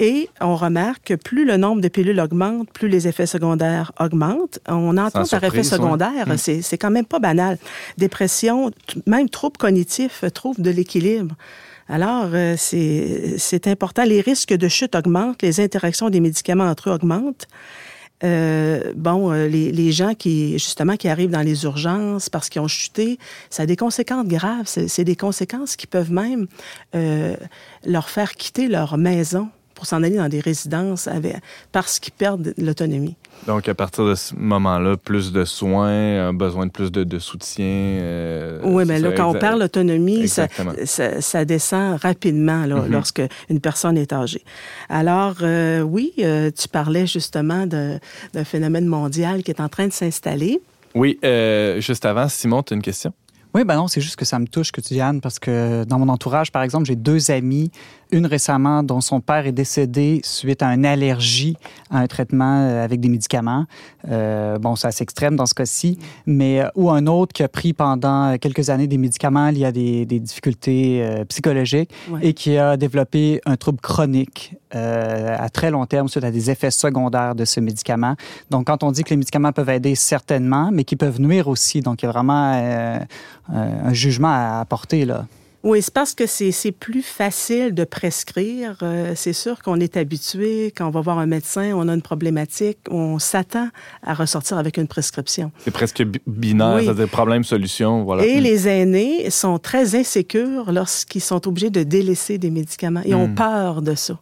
Et on remarque que plus le nombre de pilules augmente, plus les effets secondaires augmentent. On entend par effet secondaire, ouais. c'est quand même pas banal. Dépression, même troubles cognitifs, trouvent de l'équilibre. Alors, euh, c'est important. Les risques de chute augmentent, les interactions des médicaments entre eux augmentent. Euh, bon, euh, les, les, gens qui, justement, qui arrivent dans les urgences parce qu'ils ont chuté, ça a des conséquences graves. C'est des conséquences qui peuvent même euh, leur faire quitter leur maison pour s'en aller dans des résidences avec, parce qu'ils perdent l'autonomie. Donc, à partir de ce moment-là, plus de soins, besoin de plus de, de soutien. Euh, oui, mais là, quand on perd l'autonomie, ça, ça, ça, descend rapidement là, mm -hmm. lorsque une personne est âgée. Alors, euh, oui, euh, tu parlais justement d'un phénomène mondial qui est en train de s'installer. Oui, euh, juste avant, Simon, tu as une question? Oui, ben non, c'est juste que ça me touche que tu dis, Anne, parce que dans mon entourage, par exemple, j'ai deux amis, une récemment dont son père est décédé suite à une allergie à un traitement avec des médicaments. Euh, bon, c'est assez extrême dans ce cas-ci, mais ou un autre qui a pris pendant quelques années des médicaments liés à des, des difficultés euh, psychologiques ouais. et qui a développé un trouble chronique euh, à très long terme suite à des effets secondaires de ce médicament. Donc, quand on dit que les médicaments peuvent aider certainement, mais qui peuvent nuire aussi, donc il y a vraiment euh, un jugement à apporter là. Oui, c'est parce que c'est plus facile de prescrire. Euh, c'est sûr qu'on est habitué, quand on va voir un médecin, on a une problématique, on s'attend à ressortir avec une prescription. C'est presque binaire, oui. c'est-à-dire problème-solution. Voilà. Et mmh. les aînés sont très insécures lorsqu'ils sont obligés de délaisser des médicaments. Ils mmh. ont peur de ça.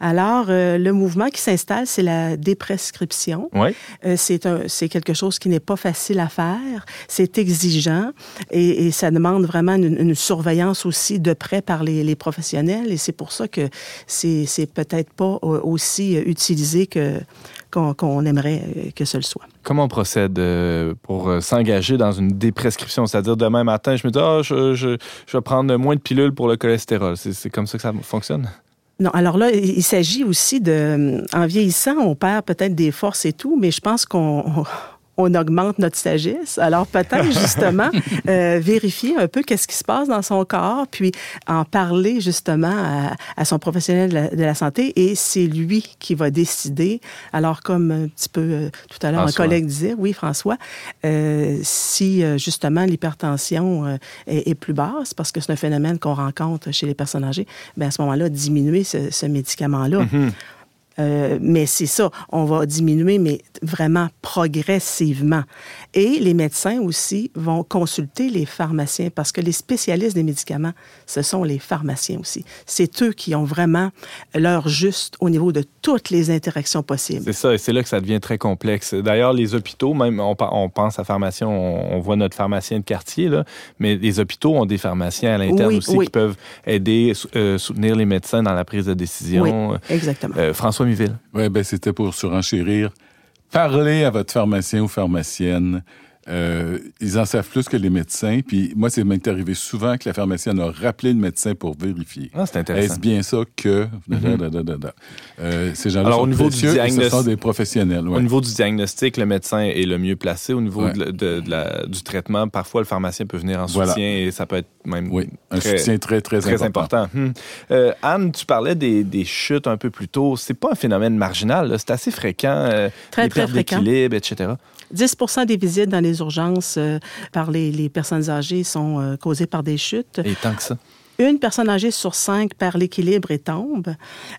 Alors, euh, le mouvement qui s'installe, c'est la déprescription. Oui. Euh, c'est quelque chose qui n'est pas facile à faire. C'est exigeant et, et, ça demande vraiment une, une, surveillance aussi de près par les, les professionnels. Et c'est pour ça que c'est peut-être pas aussi utilisé que qu'on qu aimerait que ce le soit. Comment on procède euh, pour s'engager dans une déprescription? C'est-à-dire, demain matin, je me dis, oh, je, je, je vais prendre moins de pilules pour le cholestérol. C'est comme ça que ça fonctionne? Non, alors là, il s'agit aussi de, en vieillissant, on perd peut-être des forces et tout, mais je pense qu'on on augmente notre sagesse. Alors peut-être justement euh, vérifier un peu qu'est-ce qui se passe dans son corps, puis en parler justement à, son professionnel de la, santé, et c'est lui qui va décider. Alors comme un petit peu euh, tout à l'heure un collègue disait, oui François, euh, si justement l'hypertension est, plus basse, parce que c'est un phénomène qu'on rencontre chez les personnes âgées, bien à ce moment-là diminuer ce, médicament-là. Mm-hmm. Mais c'est ça, on va diminuer, mais vraiment progressivement. Et les médecins aussi vont consulter les pharmaciens parce que les spécialistes des médicaments, ce sont les pharmaciens aussi. C'est eux qui ont vraiment leur juste au niveau de toutes les interactions possibles. C'est ça, et c'est là que ça devient très complexe. D'ailleurs, les hôpitaux, même on, pense à pharmacien, on, voit notre pharmacien de quartier, là, mais les hôpitaux ont des pharmaciens à l'interne aussi qui peuvent aider, euh, soutenir les médecins dans la prise de décision. Oui, exactement. Euh, François oui, ben c'était pour surenchérir. Parlez à votre pharmacien ou pharmacienne euh, ils en savent plus que les médecins. Puis moi, c'est m'est arrivé souvent que la pharmacienne a rappelé le médecin pour vérifier. Ah, c'est intéressant. Est-ce bien ça que... Mm-hmm. euh, ces gens-là sont au niveau précieux du ce sont des professionnels. Au niveau du diagnostic, le médecin est le mieux placé. Au niveau de, la, du traitement, parfois, le pharmacien peut venir en soutien et ça peut être même oui, un soutien très, très, très important. Hmm. Euh, Anne, tu parlais des, des, chutes un peu plus tôt. C'est pas un phénomène marginal. C'est assez fréquent. Euh, très, les très pertes d'équilibre, etc. 10% des visites dans les urgences euh, par les, les, personnes âgées sont euh, causées par des chutes. Et tant que ça? Une personne âgée sur cinq perd l'équilibre et tombe.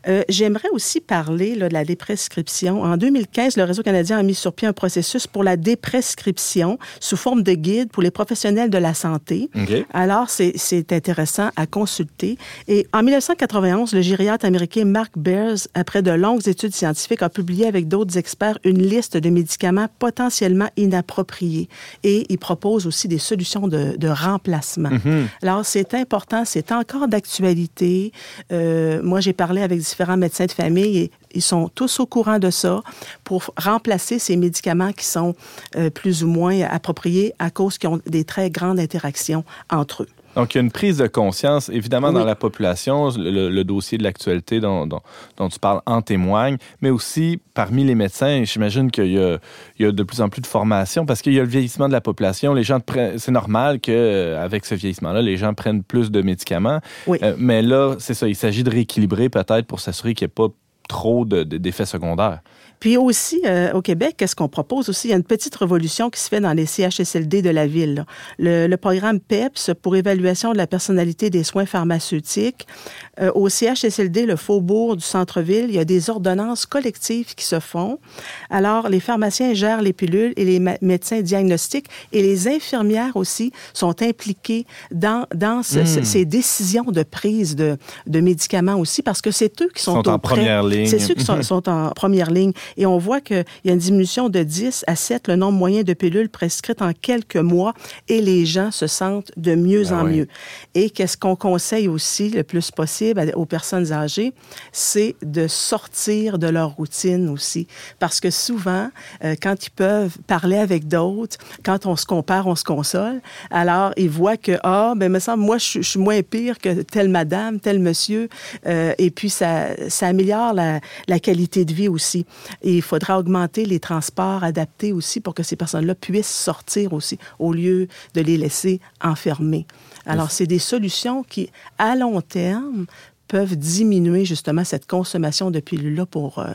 Euh, j'aimerais aussi parler là, de la déprescription. En 2015, le Réseau canadien a mis sur pied un processus pour la déprescription sous forme de guide pour les professionnels de la santé. Alors, c'est intéressant à consulter. Et en 1991, le gériatre américain Mark Bears, après de longues études scientifiques, a publié avec d'autres experts une liste de médicaments potentiellement inappropriés. Et il propose aussi des solutions de, de remplacement. Mm-hmm. Alors, c'est important, c'est encore d'actualité. Euh, moi, j'ai parlé avec différents médecins de famille et ils sont tous au courant de ça pour remplacer ces médicaments qui sont euh, plus ou moins appropriés à cause qu'ils ont des très grandes interactions entre eux. Donc, il y a une prise de conscience, évidemment, dans la population. Le, dossier de l'actualité dont, dont, tu parles en témoigne, mais aussi parmi les médecins. J'imagine qu'il y, y, a de plus en plus de formation parce qu'il y a le vieillissement de la population. Les gens C'est normal qu'avec euh, ce vieillissement-là, les gens prennent plus de médicaments. Euh, mais là, c'est ça. Il s'agit de rééquilibrer peut-être pour s'assurer qu'il n'y ait pas trop d'effets secondaires. Puis aussi, euh, au Québec, qu'est-ce qu'on propose aussi? Il y a une petite révolution qui se fait dans les CHSLD de la ville. Le, programme PEPS pour évaluation de la personnalité des soins pharmaceutiques. Euh, au CHSLD, le faubourg du centre-ville, il y a des ordonnances collectives qui se font. Alors, les pharmaciens gèrent les pilules et les médecins diagnostiquent et les infirmières aussi sont impliquées dans, dans hmm. ces décisions de prise de, de, médicaments aussi parce que c'est eux qui sont, sont en première ligne. C'est ceux qui sont, sont en première ligne. Et on voit qu'il y a une diminution de 10 à 7 le nombre moyen de pilules prescrites en quelques mois et les gens se sentent de mieux ben en mieux. Et qu'est-ce qu'on conseille aussi le plus possible aux personnes âgées, c'est de sortir de leur routine aussi. Parce que souvent, euh, quand ils peuvent parler avec d'autres, quand on se compare, on se console, alors ils voient que, ah, ben, me semble, moi, je, suis moins pire que telle madame, tel monsieur. Euh, et puis, ça, ça améliore la, la qualité de vie aussi. Et il faudra augmenter les transports adaptés aussi pour que ces personnes-là puissent sortir aussi, au lieu de les laisser enfermés. Alors, c'est des solutions qui, à long terme, peuvent diminuer justement cette consommation de pilules-là pour, euh,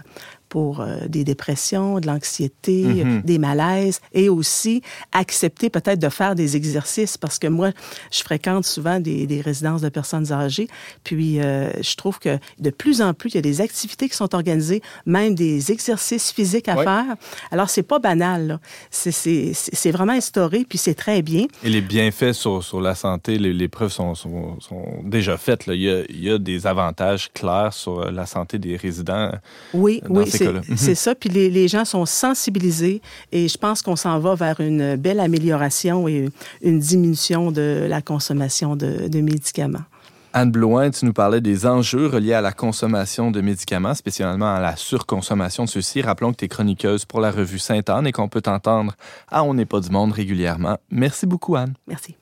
pour euh, des dépressions, de l'anxiété, mhm. des malaises, et aussi accepter peut-être de faire des exercices, parce que moi, je fréquente souvent des, des résidences de personnes âgées, puis euh, je trouve que de plus en plus, il y a des activités qui sont organisées, même des exercices physiques à faire. Alors, c'est pas banal, c'est vraiment instauré, puis c'est très bien. Et les bienfaits sur, sur la santé, les, les preuves sont, sont, sont, déjà faites. Là. Il, y a, il y a des avantages clairs sur la santé des résidents. Oui, oui, c'est mhm. ça. Puis les, les, gens sont sensibilisés et je pense qu'on s'en va vers une belle amélioration et une diminution de la consommation de, de médicaments. Anne Blouin, tu nous parlais des enjeux reliés à la consommation de médicaments, spécialement à la surconsommation de ceux-ci. Rappelons que tu es chroniqueuse pour la revue Sainte-Anne et qu'on peut t'entendre à On n'est pas du monde régulièrement. Merci beaucoup, Anne. Merci.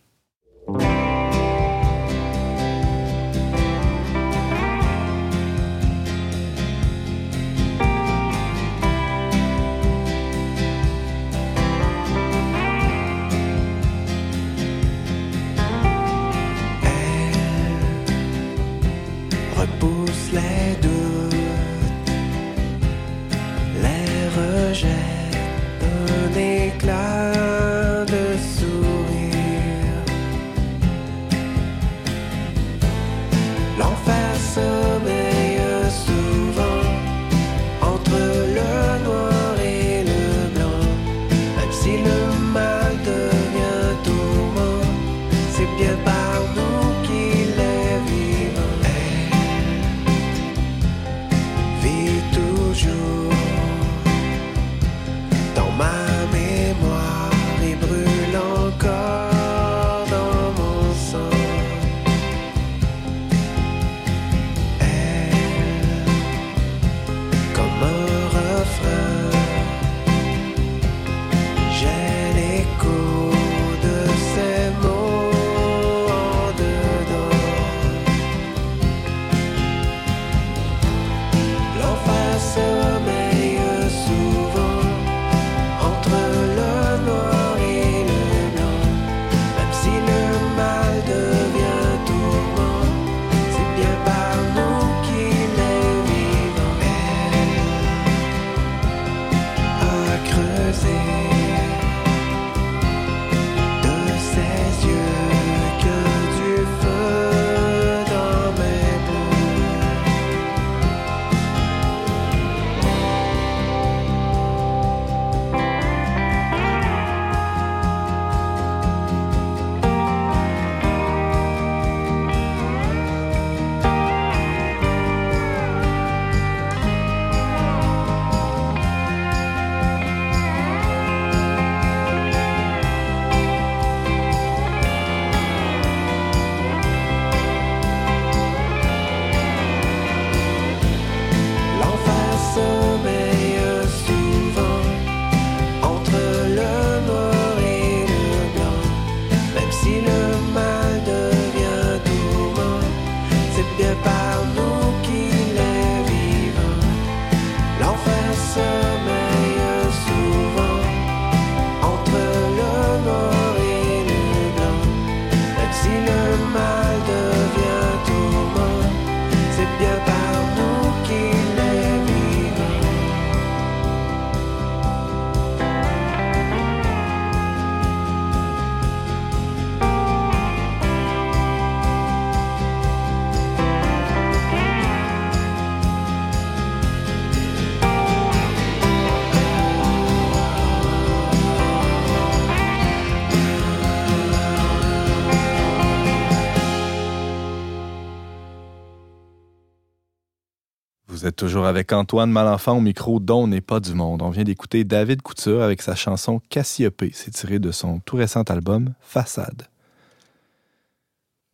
Toujours avec Antoine Malenfant au micro dont n'est pas du monde. On vient d'écouter David Couture avec sa chanson Cassiope. C'est tiré de son tout récent album Façade.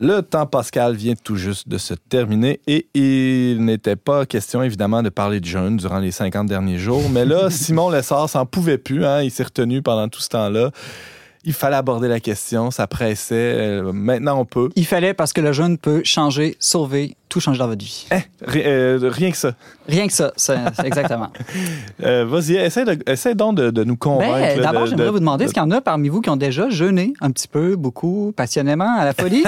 Le temps pascal vient tout juste de se terminer et il n'était pas question évidemment de parler de jeûne durant les 50 derniers jours, mais là, Simon Lessard s'en pouvait plus, hein, il s'est retenu pendant tout ce temps-là. Il fallait aborder la question, ça pressait. Euh, maintenant, on peut. Il fallait parce que le jeûne peut changer, sauver, tout changer dans votre vie. Eh, euh, rien que ça. Rien que ça, exactement. Euh, vas-y, essaie, donc de, nous convaincre. Ben, d'abord, j'aimerais vous demander, est-ce qu'il y en a parmi vous qui ont déjà jeûné un petit peu, beaucoup, passionnément, à la folie?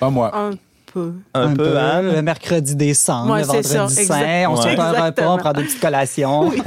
Pas moi. Un, peu, Le mercredi des cendres, le vendredi saint, on se fait un repas, on prend des petites collations.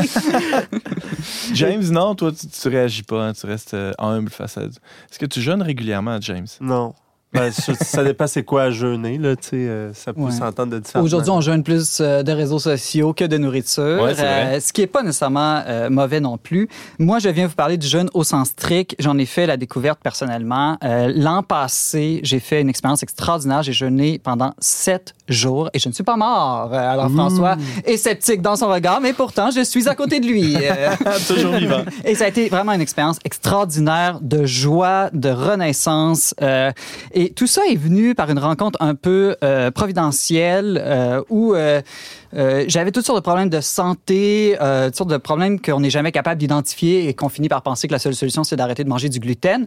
James, non, toi, tu, réagis pas, hein, tu restes euh, humble face à... Est-ce que tu jeûnes régulièrement, James? Non. Ben, ça dépend c'est quoi à jeûner, là, tu sais, euh, ça peut s'entendre de différents. Aujourd'hui, on jeûne plus euh, de réseaux sociaux que de nourriture, euh, ce qui n'est pas nécessairement mauvais non plus. Moi, je viens vous parler du jeûne au sens strict. J'en ai fait la découverte personnellement. L'an passé, j'ai fait une expérience extraordinaire. J'ai jeûné pendant sept jours et je ne suis pas mort. Alors, François est sceptique dans son regard, mais pourtant, je suis à côté de lui. Toujours vivant. Et ça a été vraiment une expérience extraordinaire de joie, de renaissance. Et tout ça est venu par une rencontre un peu euh, providentielle euh, où euh, j'avais toutes sortes de problèmes de santé, toutes sortes de problèmes qu'on n'est jamais capable d'identifier et qu'on finit par penser que la seule solution, c'est d'arrêter de manger du gluten.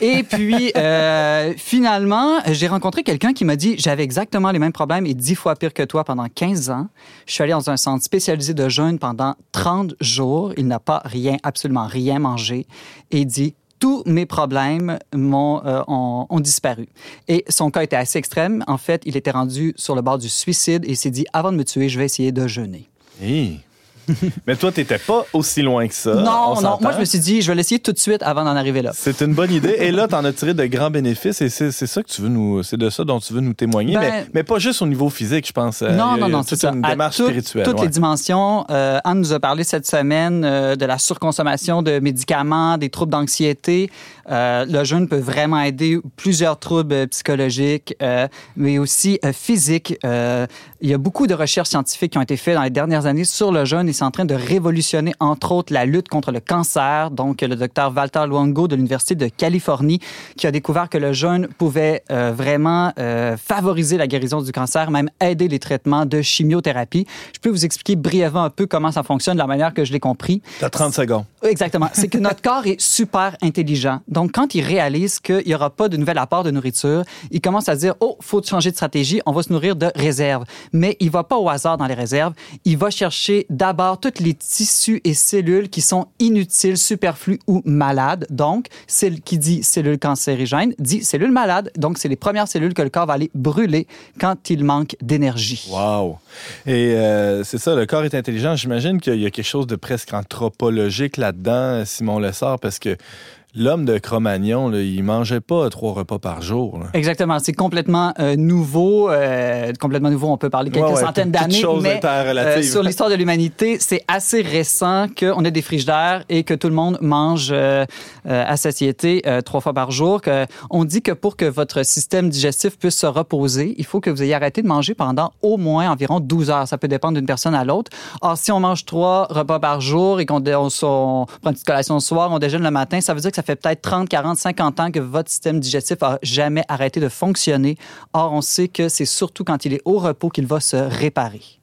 Et puis, finalement, j'ai rencontré quelqu'un qui m'a dit, j'avais exactement les mêmes problèmes et dix fois pire que toi pendant 15 ans. Je suis allé dans un centre spécialisé de jeûne pendant 30 jours. Il n'a pas rien, absolument rien mangé et dit, tous mes problèmes euh, ont, disparu. Et son cas était assez extrême. En fait, il était rendu sur le bord du suicide et s'est dit, avant de me tuer, je vais essayer de jeûner. Mais toi, tu n'étais pas aussi loin que ça. Non, non. Moi, je me suis dit, je vais l'essayer tout de suite avant d'en arriver là. C'est une bonne idée. Et là, tu en as tiré de grands bénéfices et c'est ça que tu veux nous. C'est de ça dont tu veux nous témoigner. mais, Ben- mais pas juste au niveau physique, je pense. Non, a- non, non, toute c'est ça. une À démarche tout- spirituelle. Toutes ouais. les dimensions. Euh, Anne nous a parlé cette semaine euh, de la surconsommation de médicaments, des troubles d'anxiété. Euh, le jeûne peut vraiment aider plusieurs troubles euh, psychologiques, euh, mais aussi euh, physiques. Il y a beaucoup de recherches scientifiques qui ont été faites dans les dernières années sur le jeûne et c'est en train de révolutionner, entre autres, la lutte contre le cancer. Donc, le docteur Walter Luongo de l'Université de Californie qui a découvert que le jeûne pouvait euh, vraiment euh, favoriser la guérison du cancer, même aider les traitements de chimiothérapie. Je peux vous expliquer brièvement un peu comment ça fonctionne, de la manière que je l'ai compris. T'as 30 secondes. Exactement. C'est que notre corps est super intelligent. Donc, quand il réalise qu'il n'y aura pas de nouvel apport de nourriture, il commence à dire, oh, faut changer de stratégie, on va se nourrir de réserves. Mais il va pas au hasard dans les réserves. Il va chercher d'abord tous les tissus et cellules qui sont inutiles, superflus ou malades. Donc, celle qui dit cellule cancérigène dit cellule malade. Donc, c'est les premières cellules que le corps va aller brûler quand il manque d'énergie. Wow. Et euh, c'est ça, le corps est intelligent. J'imagine qu'il y a quelque chose de presque anthropologique là-dedans, Simon Lessard, parce que l'homme de Cro-Magnon, là, il mangeait pas trois repas par jour. là. Exactement. C'est complètement euh, nouveau. euh, complètement nouveau, on peut parler quelques Ouais, ouais, centaines d'années. Mais euh, sur l'histoire de l'humanité, c'est assez récent qu'on ait des frigidaires et que tout le monde mange euh, à satiété trois fois par jour. Que on dit que pour que votre système digestif puisse se reposer, il faut que vous ayez arrêté de manger pendant au moins environ 12 heures. Ça peut dépendre d'une personne à l'autre. Or, si on mange trois repas par jour et qu'on dé- on, on prend une petite collation le soir, on déjeune le matin, ça veut dire que ça fait peut-être 30, 40, 50 ans que votre système digestif a jamais arrêté de fonctionner. Or, on sait que c'est surtout quand il est au repos qu'il va se réparer.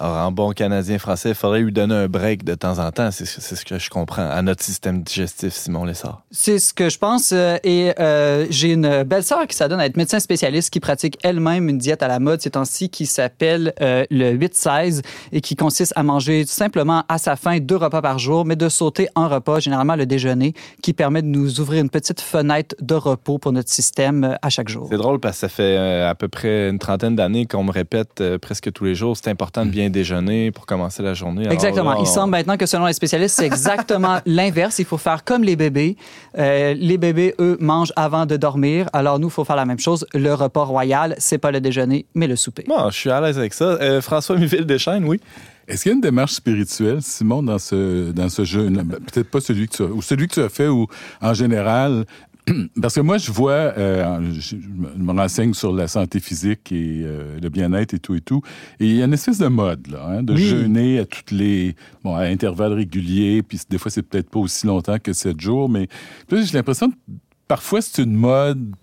Alors, en bon Canadien français, il faudrait lui donner un break de temps en temps. C'est ce que je comprends. À notre système digestif, Simon Lessard. C'est ce que je pense. euh, Et euh, j'ai une belle-sœur qui s'adonne à être médecin spécialiste qui pratique elle-même une diète à la mode ces temps-ci qui s'appelle euh, le 8-16 et qui consiste à manger simplement à sa faim deux repas par jour, mais de sauter un repas, généralement le déjeuner, qui permet de nous ouvrir une petite fenêtre de repos pour notre système à chaque jour. C'est drôle parce que ça fait à peu près une trentaine d'années qu'on me répète presque tous les jours, c'est important de bien déjeuner pour commencer la journée. Alors Exactement. là, on- Il semble maintenant que selon les spécialistes, c'est exactement l'inverse. Il faut faire comme les bébés. Euh, les bébés, eux, mangent avant de dormir. Alors nous, il faut faire la même chose. Le repas royal, c'est pas le déjeuner, mais le souper. Bon, je suis à l'aise avec ça. Euh, François Miville Deschaines, oui. Est-ce qu'il y a une démarche spirituelle, Simon, dans ce, dans ce jeu? Peut-être pas celui que tu as, ou celui que tu as fait, ou en général. Parce que moi, je vois, euh, je, me renseigne sur la santé physique et euh, le bien-être et tout et tout. Et il y a une espèce de mode, là, hein, de Oui. jeûner à toutes les, bon, à intervalles réguliers. Puis des fois, c'est peut-être pas aussi longtemps que sept jours, mais j'ai l'impression que parfois c'est une mode.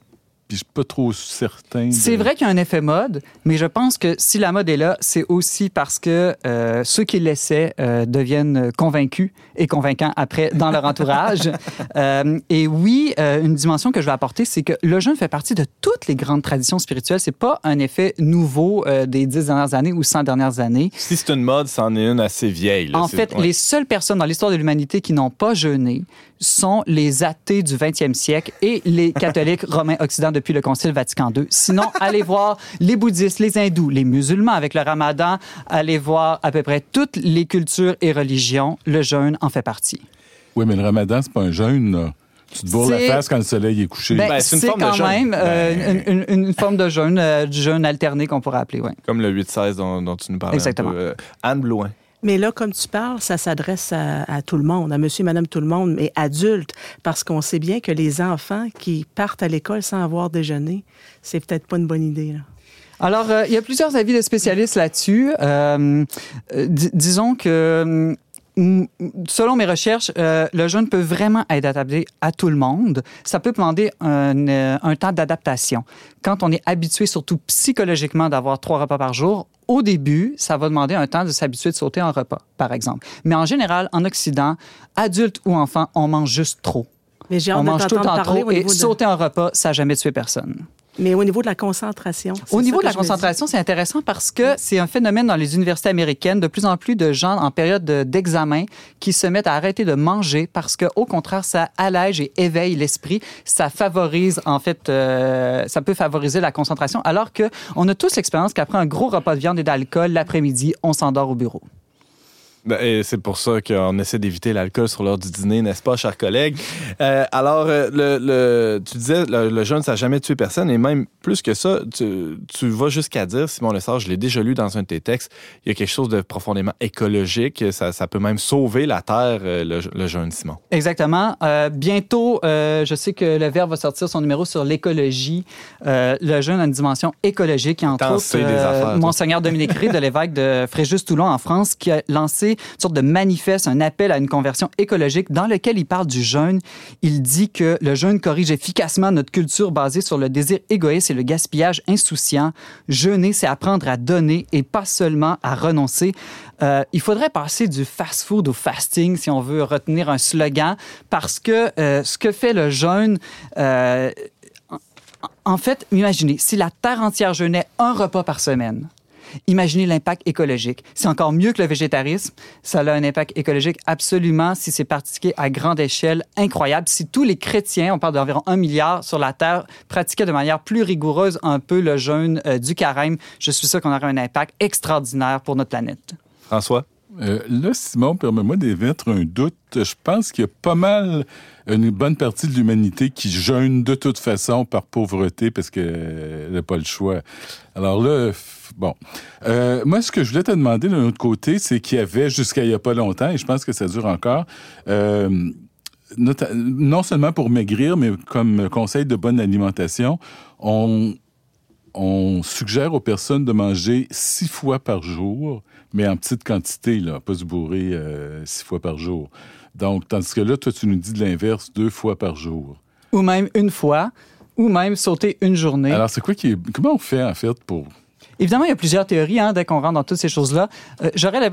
Puis je suis pas trop certain. de- C'est vrai qu'il y a un effet mode, mais je pense que si la mode est là, c'est aussi parce que euh, ceux qui l'essaient euh, deviennent convaincus et convaincants après dans leur entourage. Euh, et oui, euh, une dimension que je vais apporter, c'est que le jeûne fait partie de toutes les grandes traditions spirituelles. C'est pas un effet nouveau euh, des dix dernières années ou cent dernières années. Si c'est une mode, c'en est une assez vieille. là. En fait, ouais. les seules personnes dans l'histoire de l'humanité qui n'ont pas jeûné sont les athées du 20e siècle et les catholiques romains occidentaux depuis le Concile Vatican II. Sinon, allez voir les bouddhistes, les hindous, les musulmans avec le ramadan, allez voir à peu près toutes les cultures et religions. Le jeûne en fait partie. Oui, mais le ramadan, c'est pas un jeûne, là. Tu te bourres la C'est- face quand le soleil est couché. Ben, Ben, c'est une c'est forme de quand jeûne. même euh, une, une- une forme de jeûne, euh, du jeûne alterné qu'on pourrait appeler. Comme le 8-16 dont, dont tu nous parlais. un Exactement. peu. Euh, Anne Blouin. Mais là, comme tu parles, ça s'adresse à, tout le monde, à monsieur, madame, tout le monde, mais adultes, parce qu'on sait bien que les enfants qui partent à l'école sans avoir déjeuné, c'est peut-être pas une bonne idée. Alors, euh, il y a plusieurs avis de spécialistes là-dessus. Euh, euh, di- disons que, selon mes recherches, euh, le jeûne peut vraiment être adapté à tout le monde. Ça peut demander un, euh, un temps d'adaptation. Quand on est habitué, surtout psychologiquement, d'avoir trois repas par jour, au début, ça va demander un temps de s'habituer de sauter un repas, par exemple. Mais en général, en Occident, adultes ou enfants, on mange juste trop. Mais j'ai hâte On mange tout temps parler trop et de, sauter un repas, ça n'a jamais tué personne. Mais au niveau de la concentration. c'est Au niveau de la concentration, c'est intéressant parce que c'est un phénomène dans les universités américaines. De plus en plus de gens en période de- d'examen qui se mettent à arrêter de manger parce que, au contraire, ça allège et éveille l'esprit. Ça favorise, en fait, euh, ça peut favoriser la concentration. Alors que on a tous l'expérience qu'après un gros repas de viande et d'alcool, l'après-midi, on s'endort au bureau. Ben, c'est pour ça qu'on essaie d'éviter l'alcool sur l'heure du dîner, n'est-ce pas, chers collègues? Euh, alors, euh, le, tu disais, le, jeûne, ça n'a jamais tué personne, et même plus que ça, tu, tu vas jusqu'à dire, Simon Lessard, je l'ai déjà lu dans un de tes textes, il y a quelque chose de profondément écologique, ça, ça peut même sauver la Terre, euh, le, le jeûne, Simon. Exactement. bientôt, je sais que le Verbe va sortir son numéro sur l'écologie. le jeûne a une dimension écologique, entre autres, Monseigneur Dominique Ré de l'évêque de Fréjus-Toulon en France, qui a lancé une sorte de manifeste, un appel à une conversion écologique dans lequel il parle du jeûne. Il dit que le jeûne corrige efficacement notre culture basée sur le désir égoïste et le gaspillage insouciant. Jeûner, c'est apprendre à donner et pas seulement à renoncer. Euh, il faudrait passer du fast-food au fasting si on veut retenir un slogan, parce que euh, ce que fait le jeûne, euh, en fait, imaginez, si la Terre entière jeûnait un repas par semaine, Imaginez l'impact écologique. C'est encore mieux que le végétarisme. Ça a un impact écologique absolument si c'est pratiqué à grande échelle incroyable. Si tous les chrétiens, on parle d'environ un milliard sur la Terre, pratiquaient de manière plus rigoureuse un peu le jeûne euh, du carême, je suis sûr qu'on aurait un impact extraordinaire pour notre planète. François? Euh, là, Simon, permets-moi d'émettre un doute. Je pense qu'il y a pas mal une bonne partie de l'humanité qui jeûne de toute façon par pauvreté parce qu'elle n'a pas le choix. Alors là, bon. Euh, moi, ce que je voulais te demander d'un autre côté, c'est qu'il y avait jusqu'à il n'y a pas longtemps, et je pense que ça dure encore, euh, non seulement pour maigrir, mais comme conseil de bonne alimentation, on, on suggère aux personnes de manger six fois par jour, mais en petite quantité, là, pas se bourrer euh, six fois par jour. Donc, tandis que là, toi, tu nous dis de l'inverse, deux fois par jour. Ou même une fois, ou même sauter une journée. Alors, c'est quoi qui est... Comment on fait, en fait, pour Évidemment, il y a plusieurs théories hein, dès qu'on rentre dans toutes ces choses-là. Euh, j'aurais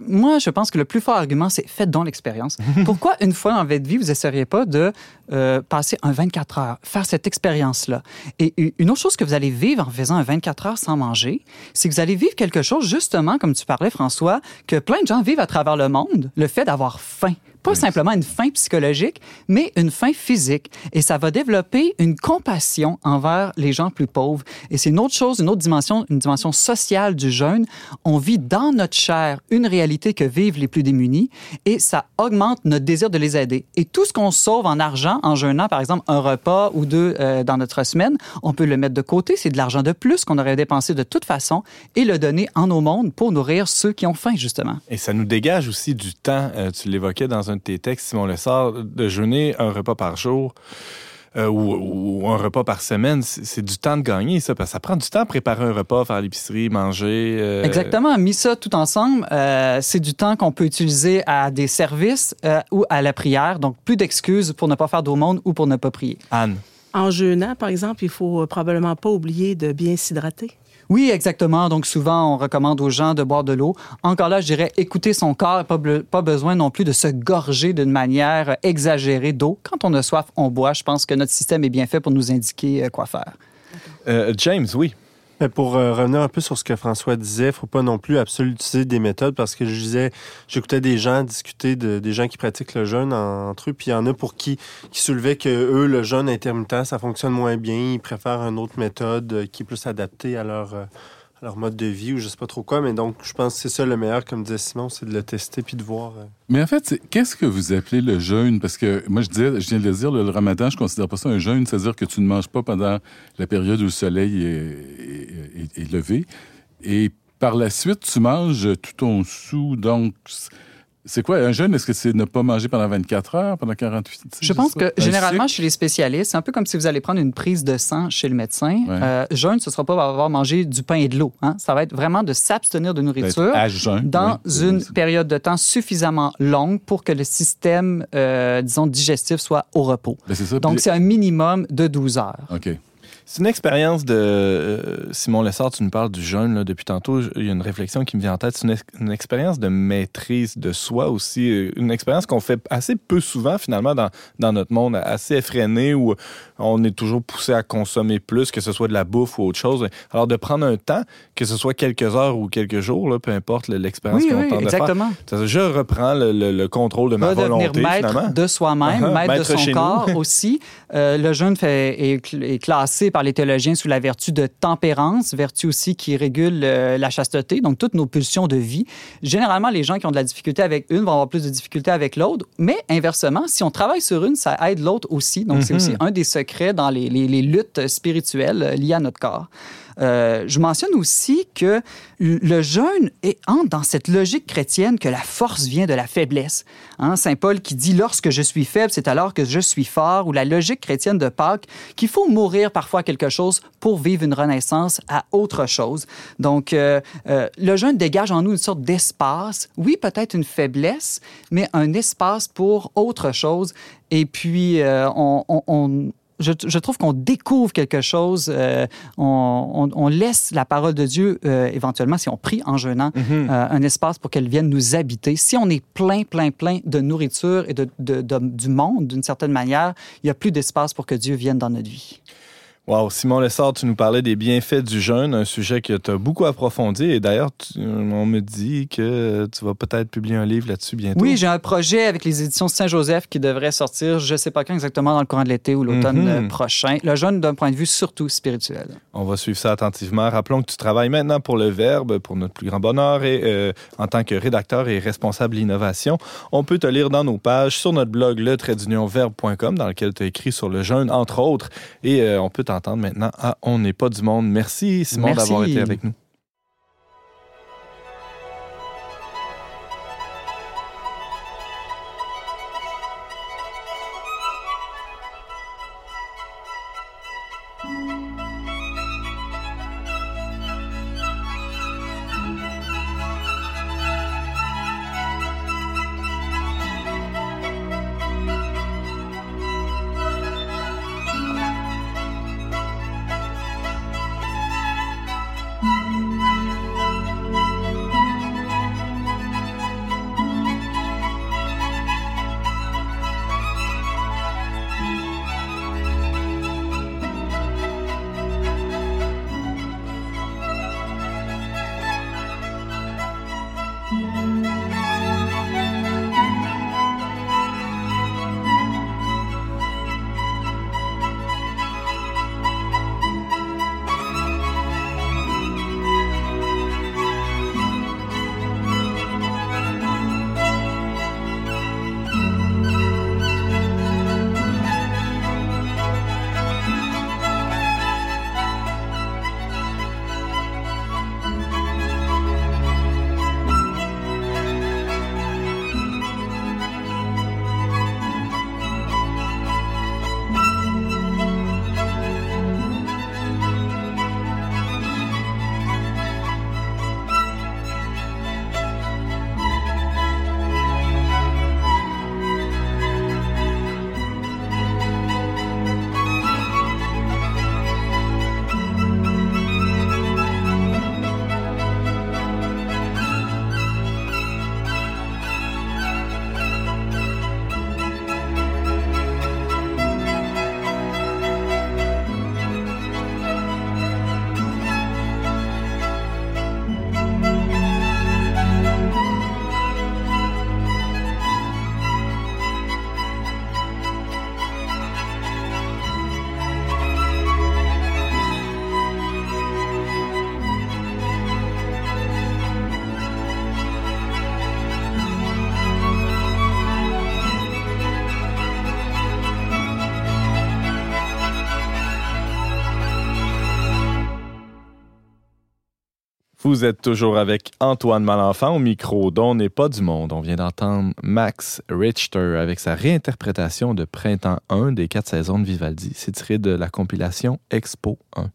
Moi, je pense que le plus fort argument, c'est faites donc l'expérience. Pourquoi, une fois dans votre vie, vous n'essayeriez pas de euh, passer un 24 heures, faire cette expérience-là? Et une autre chose que vous allez vivre en faisant un 24 heures sans manger, c'est que vous allez vivre quelque chose, justement, comme tu parlais, François, que plein de gens vivent à travers le monde, le fait d'avoir faim pas simplement une fin psychologique, mais une fin physique. Et ça va développer une compassion envers les gens plus pauvres. Et c'est une autre chose, une autre dimension, une dimension sociale du jeûne. On vit dans notre chair une réalité que vivent les plus démunis et ça augmente notre désir de les aider. Et tout ce qu'on sauve en argent en jeûnant, par exemple un repas ou deux euh, dans notre semaine, on peut le mettre de côté. C'est de l'argent de plus qu'on aurait dépensé de toute façon et le donner en au monde pour nourrir ceux qui ont faim, justement. Et ça nous dégage aussi du temps. Euh, tu l'évoquais dans un de tes textes, Simon Lessard, de jeûner un repas par jour. Euh, ou, un repas par semaine, c'est du temps de gagner, ça, parce que ça prend du temps à préparer un repas, faire l'épicerie, manger. Euh. Exactement. Mis ça tout ensemble, euh, c'est du temps qu'on peut utiliser à des services ou à la prière. Donc, plus d'excuses pour ne pas faire d'aumône ou pour ne pas prier. Anne. En jeûnant, par exemple, il faut probablement pas oublier de bien s'hydrater. Oui, exactement. Donc, souvent, on recommande aux gens de boire de l'eau. Encore là, je dirais écouter son corps. Pas, besoin non plus de se gorger d'une manière exagérée d'eau. Quand on a soif, on boit. Je pense que notre système est bien fait pour nous indiquer euh, quoi faire. Euh, James, oui. Mais pour euh, revenir un peu sur ce que François disait, faut pas non plus utiliser des méthodes parce que je disais, j'écoutais des gens discuter de des gens qui pratiquent le jeûne entre eux, puis il y en a pour qui qui soulevaient que eux le jeûne intermittent ça fonctionne moins bien, ils préfèrent une autre méthode euh, qui est plus adaptée à leur euh, leur mode de vie ou je sais pas trop quoi, mais donc je pense que c'est ça le meilleur, comme disait Simon, c'est de le tester puis de voir. Euh. Mais en fait, qu'est-ce que vous appelez le jeûne? Parce que moi, je, disais, je viens de le dire, le, ramadan, je considère pas ça un jeûne, c'est-à-dire que tu ne manges pas pendant la période où le soleil est, est levé. Et par la suite, tu manges tout ton sou, donc c'est quoi un jeûne? Est-ce que c'est ne pas manger pendant 24 heures, pendant 48 heures? Je pense que généralement, chez les spécialistes, c'est un peu comme si vous allez prendre une prise de sang chez le médecin. Euh, jeûne, ce ne sera pas avoir mangé du pain et de l'eau. Hein? Ça va être vraiment de s'abstenir de nourriture dans une période de temps suffisamment longue pour que le système, euh, disons, digestif soit au repos. Ben, Donc, c'est un minimum de 12 heures. OK. C'est une expérience de. Euh, Simon Lessard, tu nous parles du jeûne là, depuis tantôt. Il y a une réflexion qui me vient en tête. C'est une, expérience de maîtrise de soi aussi. Euh, une expérience qu'on fait assez peu souvent, finalement, dans, dans notre monde, assez effréné, où on est toujours poussé à consommer plus, que ce soit de la bouffe ou autre chose. Alors, de prendre un temps, que ce soit quelques heures ou quelques jours, là, peu importe l'expérience qu'on oui, tente exactement. de faire. Je reprends le, contrôle de ma volonté, maître de soi-même, uh-huh. maître, de son corps aussi. Euh, le jeûne fait, est, est classé par par les théologiens sous la vertu de tempérance, vertu aussi qui régule euh, la chasteté, donc toutes nos pulsions de vie. Généralement, les gens qui ont de la difficulté avec une vont avoir plus de difficulté avec l'autre, mais inversement, si on travaille sur une, ça aide l'autre aussi. Donc, c'est mhm. aussi un des secrets dans les, les, les luttes spirituelles euh, liées à notre corps. Euh, je mentionne aussi que le jeûne est, entre dans cette logique chrétienne que la force vient de la faiblesse. Hein, Saint Paul qui dit lorsque je suis faible, c'est alors que je suis fort, ou la logique chrétienne de Pâques qu'il faut mourir parfois quelque chose pour vivre une renaissance à autre chose. Donc, euh, euh, le jeûne dégage en nous une sorte d'espace, oui, peut-être une faiblesse, mais un espace pour autre chose. Et puis, on, on, je, trouve qu'on découvre quelque chose, euh, on, laisse la parole de Dieu, euh, éventuellement, si on prie en jeûnant, mhm. euh, un espace pour qu'elle vienne nous habiter. Si on est plein, plein, plein de nourriture et de, du monde, d'une certaine manière, il n'y a plus d'espace pour que Dieu vienne dans notre vie. Wow, Simon Lessard, tu nous parlais des bienfaits du jeûne, un sujet que tu as beaucoup approfondi. Et d'ailleurs, on me dit que tu vas peut-être publier un livre là-dessus bientôt. Oui, j'ai un projet avec les éditions Saint-Joseph qui devrait sortir, je ne sais pas quand exactement, dans le courant de l'été ou l'automne mhm. prochain. Le jeûne d'un point de vue surtout spirituel. On va suivre ça attentivement. Rappelons que tu travailles maintenant pour le Verbe, pour notre plus grand bonheur, et euh, en tant que rédacteur et responsable d'innovation. On peut te lire dans nos pages sur notre blog le dans lequel tu as écrit sur le jeûne, entre autres. Et euh, on peut t'en entendre maintenant à On n'est pas du monde. Merci, Simon, d'avoir été avec nous. Vous êtes toujours avec Antoine Malenfant au micro dont n'est pas du monde. On vient d'entendre Max Richter avec sa réinterprétation de Printemps 1 des quatre saisons de Vivaldi. C'est tiré de la compilation Expo 1.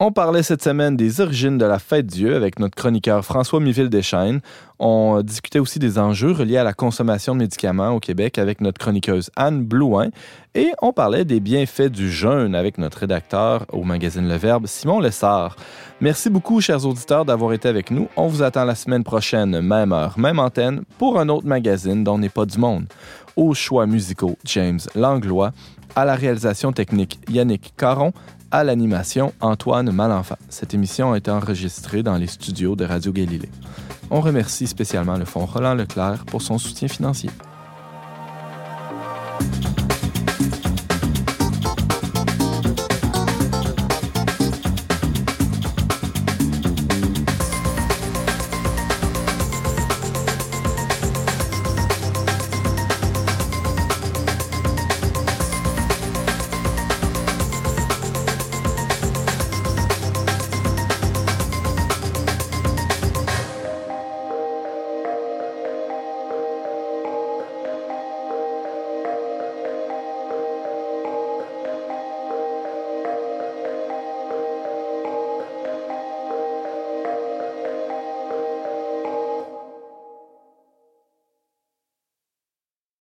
On parlait cette semaine des origines de la fête Dieu avec notre chroniqueur François Miville Deschaines. On discutait aussi des enjeux reliés à la consommation de médicaments au Québec avec notre chroniqueuse Anne Blouin. Et on parlait des bienfaits du jeûne avec notre rédacteur au magazine Le Verbe, Simon Lessard. Merci beaucoup, chers auditeurs, d'avoir été avec nous. On vous attend la semaine prochaine, même heure, même antenne, pour un autre magazine dont n'est pas du monde. Aux choix musicaux, James Langlois. À la réalisation technique, Yannick Caron à l'animation Antoine Malenfant. Cette émission a été enregistrée dans les studios de Radio Galilée. On remercie spécialement le Fonds Roland Leclerc pour son soutien financier.